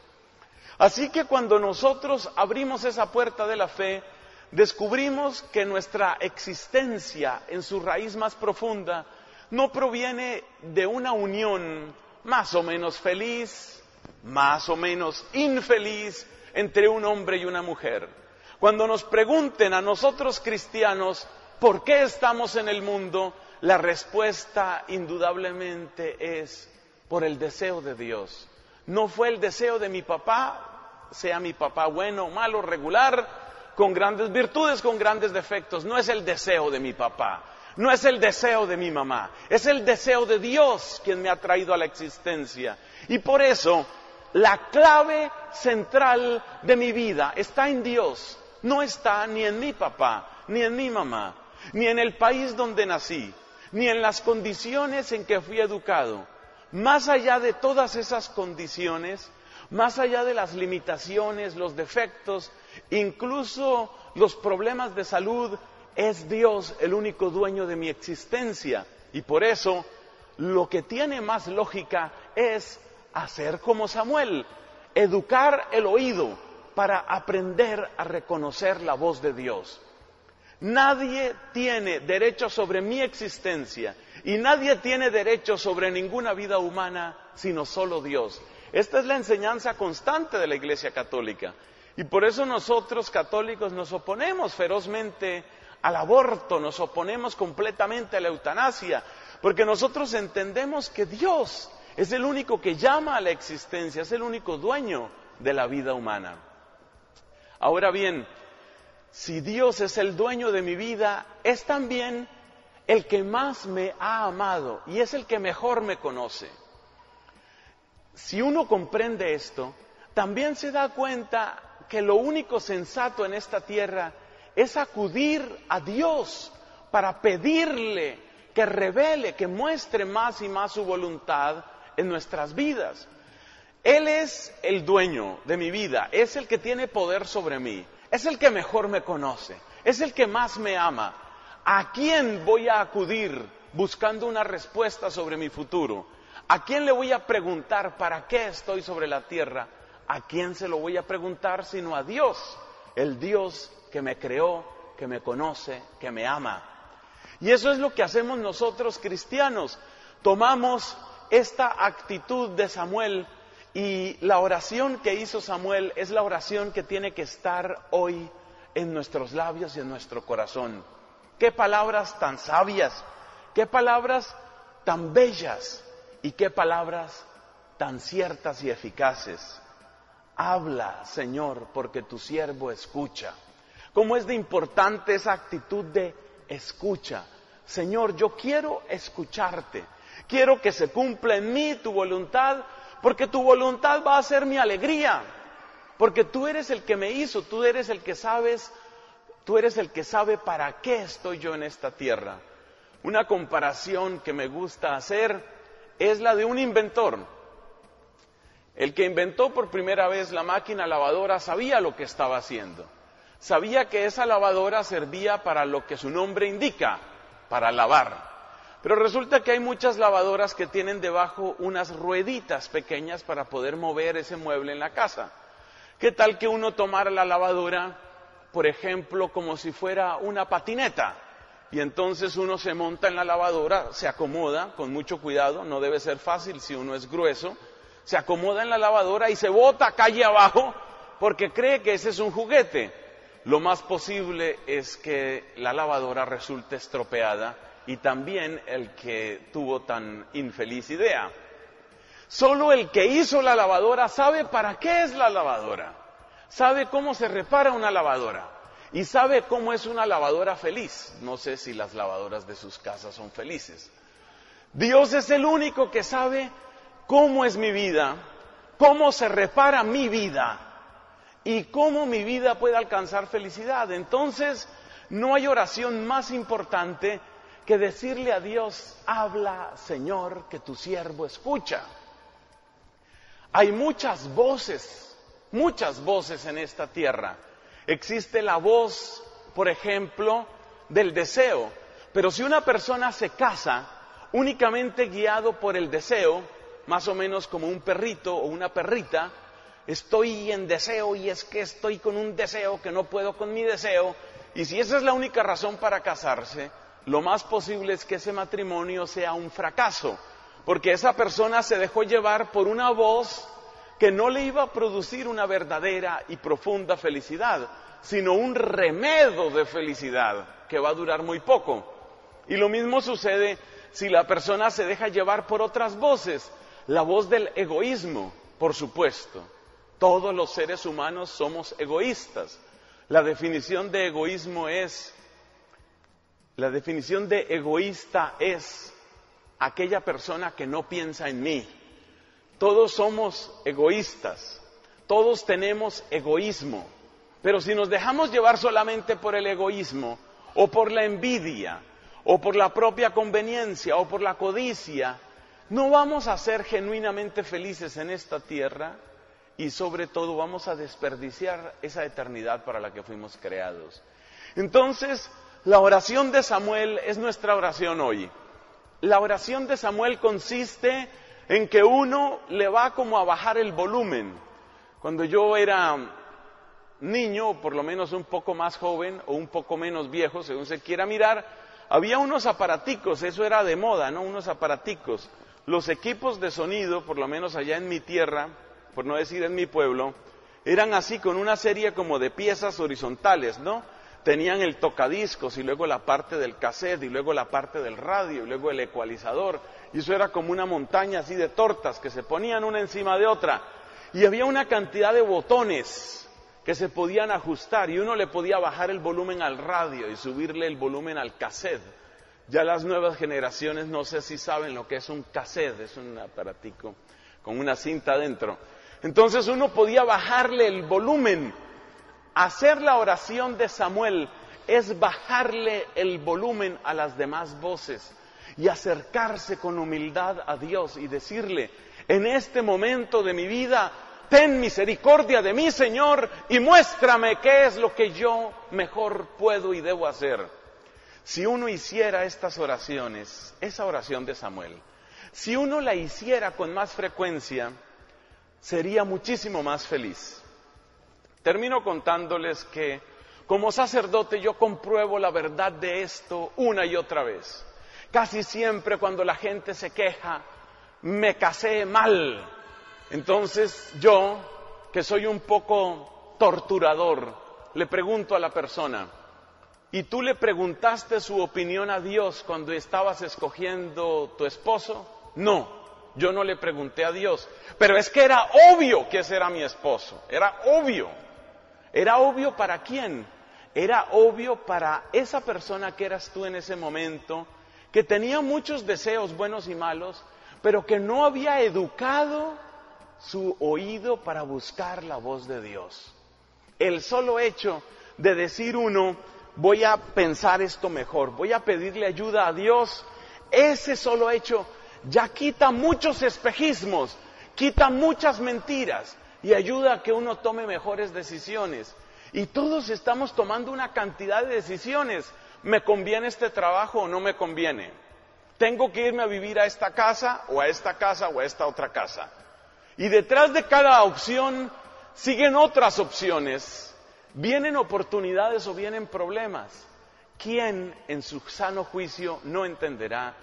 [SPEAKER 26] Así que cuando nosotros abrimos esa puerta de la fe, descubrimos que nuestra existencia en su raíz más profunda no proviene de una unión más o menos feliz, más o menos infeliz entre un hombre y una mujer. Cuando nos pregunten a nosotros cristianos por qué estamos en el mundo, la respuesta indudablemente es por el deseo de Dios. No fue el deseo de mi papá, sea mi papá bueno, malo, regular, con grandes virtudes, con grandes defectos. No es el deseo de mi papá, no es el deseo de mi mamá, es el deseo de Dios quien me ha traído a la existencia. Y por eso la clave central de mi vida está en Dios, no está ni en mi papá, ni en mi mamá, ni en el país donde nací, ni en las condiciones en que fui educado. Más allá de todas esas condiciones, más allá de las limitaciones, los defectos, incluso los problemas de salud, es Dios el único dueño de mi existencia. Y por eso lo que tiene más lógica es hacer como Samuel, educar el oído para aprender a reconocer la voz de Dios. Nadie tiene derecho sobre mi existencia y nadie tiene derecho sobre ninguna vida humana sino solo Dios. Esta es la enseñanza constante de la Iglesia Católica. Y por eso nosotros católicos nos oponemos ferozmente al aborto, nos oponemos completamente a la eutanasia, porque nosotros entendemos que Dios es el único que llama a la existencia, es el único dueño de la vida humana. Ahora bien, si Dios es el dueño de mi vida, es también el que más me ha amado y es el que mejor me conoce. Si uno comprende esto, también se da cuenta que lo único sensato en esta tierra es acudir a Dios para pedirle que revele, que muestre más y más su voluntad en nuestras vidas. Él es el dueño de mi vida, es el que tiene poder sobre mí es el que mejor me conoce, es el que más me ama. ¿A quién voy a acudir buscando una respuesta sobre mi futuro? ¿A quién le voy a preguntar para qué estoy sobre la tierra? ¿A quién se lo voy a preguntar sino a Dios, el Dios que me creó, que me conoce, que me ama? Y eso es lo que hacemos nosotros cristianos. Tomamos esta actitud de Samuel y la oración que hizo Samuel es la oración que tiene que estar hoy en nuestros labios y en nuestro corazón. Qué palabras tan sabias, qué palabras tan bellas y qué palabras tan ciertas y eficaces. Habla, Señor, porque tu siervo escucha. ¿Cómo es de importante esa actitud de escucha? Señor, yo quiero escucharte. Quiero que se cumpla en mí tu voluntad porque tu voluntad va a ser mi alegría, porque tú eres el que me hizo, tú eres el que sabes, tú eres el que sabe para qué estoy yo en esta tierra. Una comparación que me gusta hacer es la de un inventor. El que inventó por primera vez la máquina lavadora sabía lo que estaba haciendo. Sabía que esa lavadora servía para lo que su nombre indica, para lavar. Pero resulta que hay muchas lavadoras que tienen debajo unas rueditas pequeñas para poder mover ese mueble en la casa. ¿Qué tal que uno tomara la lavadora, por ejemplo, como si fuera una patineta? Y entonces uno se monta en la lavadora, se acomoda con mucho cuidado, no debe ser fácil si uno es grueso, se acomoda en la lavadora y se bota calle abajo porque cree que ese es un juguete. Lo más posible es que la lavadora resulte estropeada y también el que tuvo tan infeliz idea. Solo el que hizo la lavadora sabe para qué es la lavadora, sabe cómo se repara una lavadora y sabe cómo es una lavadora feliz. No sé si las lavadoras de sus casas son felices. Dios es el único que sabe cómo es mi vida, cómo se repara mi vida y cómo mi vida puede alcanzar felicidad. Entonces, no hay oración más importante que decirle a Dios, habla Señor, que tu siervo escucha. Hay muchas voces, muchas voces en esta tierra. Existe la voz, por ejemplo, del deseo, pero si una persona se casa únicamente guiado por el deseo, más o menos como un perrito o una perrita, estoy en deseo y es que estoy con un deseo que no puedo con mi deseo, y si esa es la única razón para casarse, lo más posible es que ese matrimonio sea un fracaso, porque esa persona se dejó llevar por una voz que no le iba a producir una verdadera y profunda felicidad, sino un remedo de felicidad que va a durar muy poco. Y lo mismo sucede si la persona se deja llevar por otras voces, la voz del egoísmo, por supuesto. Todos los seres humanos somos egoístas. La definición de egoísmo es la definición de egoísta es aquella persona que no piensa en mí. Todos somos egoístas, todos tenemos egoísmo, pero si nos dejamos llevar solamente por el egoísmo o por la envidia o por la propia conveniencia o por la codicia, no vamos a ser genuinamente felices en esta tierra y sobre todo vamos a desperdiciar esa eternidad para la que fuimos creados. Entonces, la oración de Samuel es nuestra oración hoy. La oración de Samuel consiste en que uno le va como a bajar el volumen. Cuando yo era niño, por lo menos un poco más joven o un poco menos viejo, según se quiera mirar, había unos aparaticos, eso era de moda, ¿no? Unos aparaticos. Los equipos de sonido, por lo menos allá en mi tierra, por no decir en mi pueblo, eran así con una serie como de piezas horizontales, ¿no? tenían el tocadiscos y luego la parte del cassette y luego la parte del radio y luego el ecualizador. Y eso era como una montaña así de tortas que se ponían una encima de otra. Y había una cantidad de botones que se podían ajustar y uno le podía bajar el volumen al radio y subirle el volumen al cassette. Ya las nuevas generaciones no sé si saben lo que es un cassette, es un aparatico con una cinta adentro. Entonces uno podía bajarle el volumen Hacer la oración de Samuel es bajarle el volumen a las demás voces y acercarse con humildad a Dios y decirle, en este momento de mi vida, ten misericordia de mí, Señor, y muéstrame qué es lo que yo mejor puedo y debo hacer. Si uno hiciera estas oraciones, esa oración de Samuel, si uno la hiciera con más frecuencia, sería muchísimo más feliz. Termino contándoles que como sacerdote yo compruebo la verdad de esto una y otra vez. Casi siempre cuando la gente se queja, me casé mal. Entonces yo, que soy un poco torturador, le pregunto a la persona, ¿y tú le preguntaste su opinión a Dios cuando estabas escogiendo tu esposo? No, yo no le pregunté a Dios, pero es que era obvio que ese era mi esposo, era obvio. ¿Era obvio para quién? Era obvio para esa persona que eras tú en ese momento, que tenía muchos deseos buenos y malos, pero que no había educado su oído para buscar la voz de Dios. El solo hecho de decir uno, voy a pensar esto mejor, voy a pedirle ayuda a Dios, ese solo hecho ya quita muchos espejismos, quita muchas mentiras, y ayuda a que uno tome mejores decisiones. Y todos estamos tomando una cantidad de decisiones. ¿Me conviene este trabajo o no me conviene? ¿Tengo que irme a vivir a esta casa o a esta casa o a esta otra casa? Y detrás de cada opción siguen otras opciones. Vienen oportunidades o vienen problemas. ¿Quién en su sano juicio no entenderá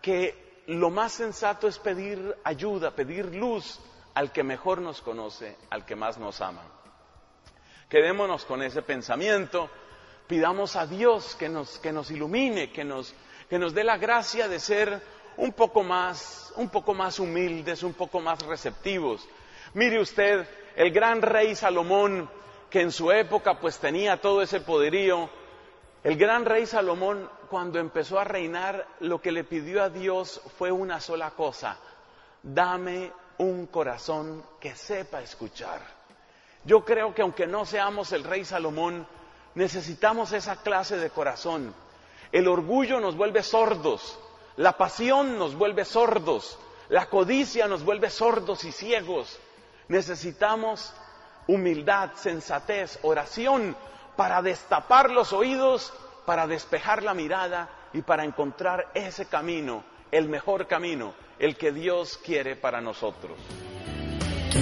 [SPEAKER 26] que lo más sensato es pedir ayuda, pedir luz, al que mejor nos conoce, al que más nos ama. Quedémonos con ese pensamiento, pidamos a Dios que nos, que nos ilumine, que nos, que nos dé la gracia de ser un poco más, un poco más humildes, un poco más receptivos. Mire usted, el gran rey Salomón, que en su época pues tenía todo ese poderío, el gran rey Salomón cuando empezó a reinar lo que le pidió a Dios fue una sola cosa, dame un corazón que sepa escuchar. Yo creo que aunque no seamos el rey Salomón, necesitamos esa clase de corazón. El orgullo nos vuelve sordos, la pasión nos vuelve sordos, la codicia nos vuelve sordos y ciegos. Necesitamos humildad, sensatez, oración para destapar los oídos, para despejar la mirada y para encontrar ese camino, el mejor camino, el que Dios quiere para nosotros. Tú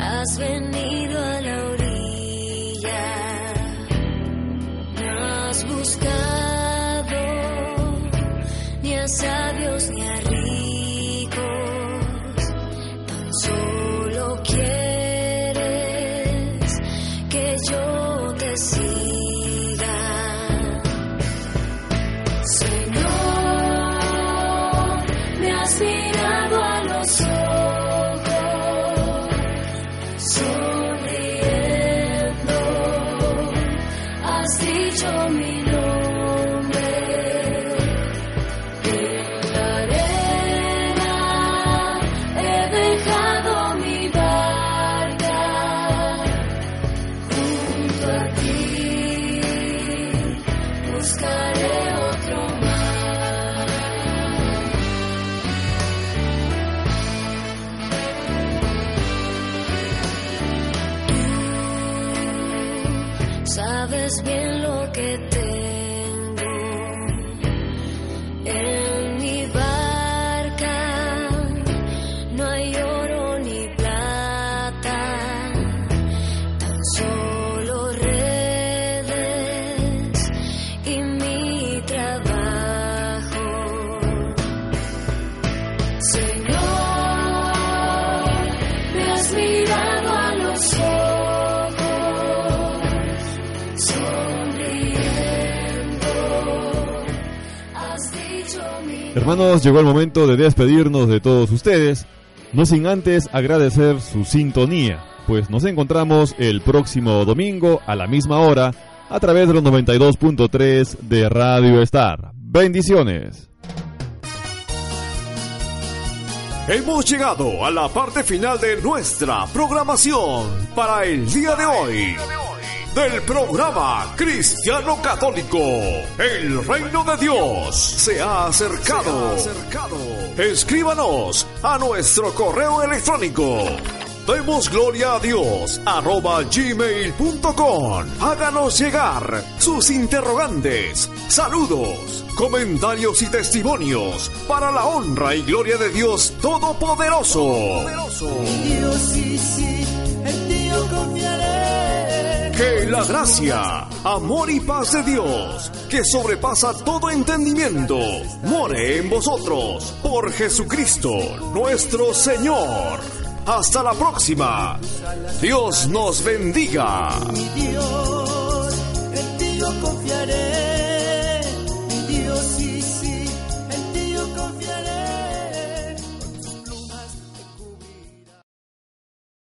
[SPEAKER 26] has venido a la orilla, no has buscado ni a sabios ni
[SPEAKER 12] hermanos, llegó el momento de despedirnos de todos ustedes, no sin antes agradecer su sintonía, pues nos encontramos el próximo domingo a la misma hora a través de los 92.3 de Radio Star. Bendiciones.
[SPEAKER 27] Hemos llegado a la parte final de nuestra programación para el día de hoy del programa Cristiano Católico. El reino de Dios se ha acercado. Escríbanos a nuestro correo electrónico. Demos gloria a Dios, arroba gmail.com. Háganos llegar sus interrogantes, saludos, comentarios y testimonios para la honra y gloria de Dios Todopoderoso. Dios sí, sí, en confiaré. Que la gracia, amor y paz de Dios, que sobrepasa todo entendimiento, more en vosotros por Jesucristo nuestro Señor. Hasta la próxima. Dios nos bendiga. Mi Dios, en confiaré.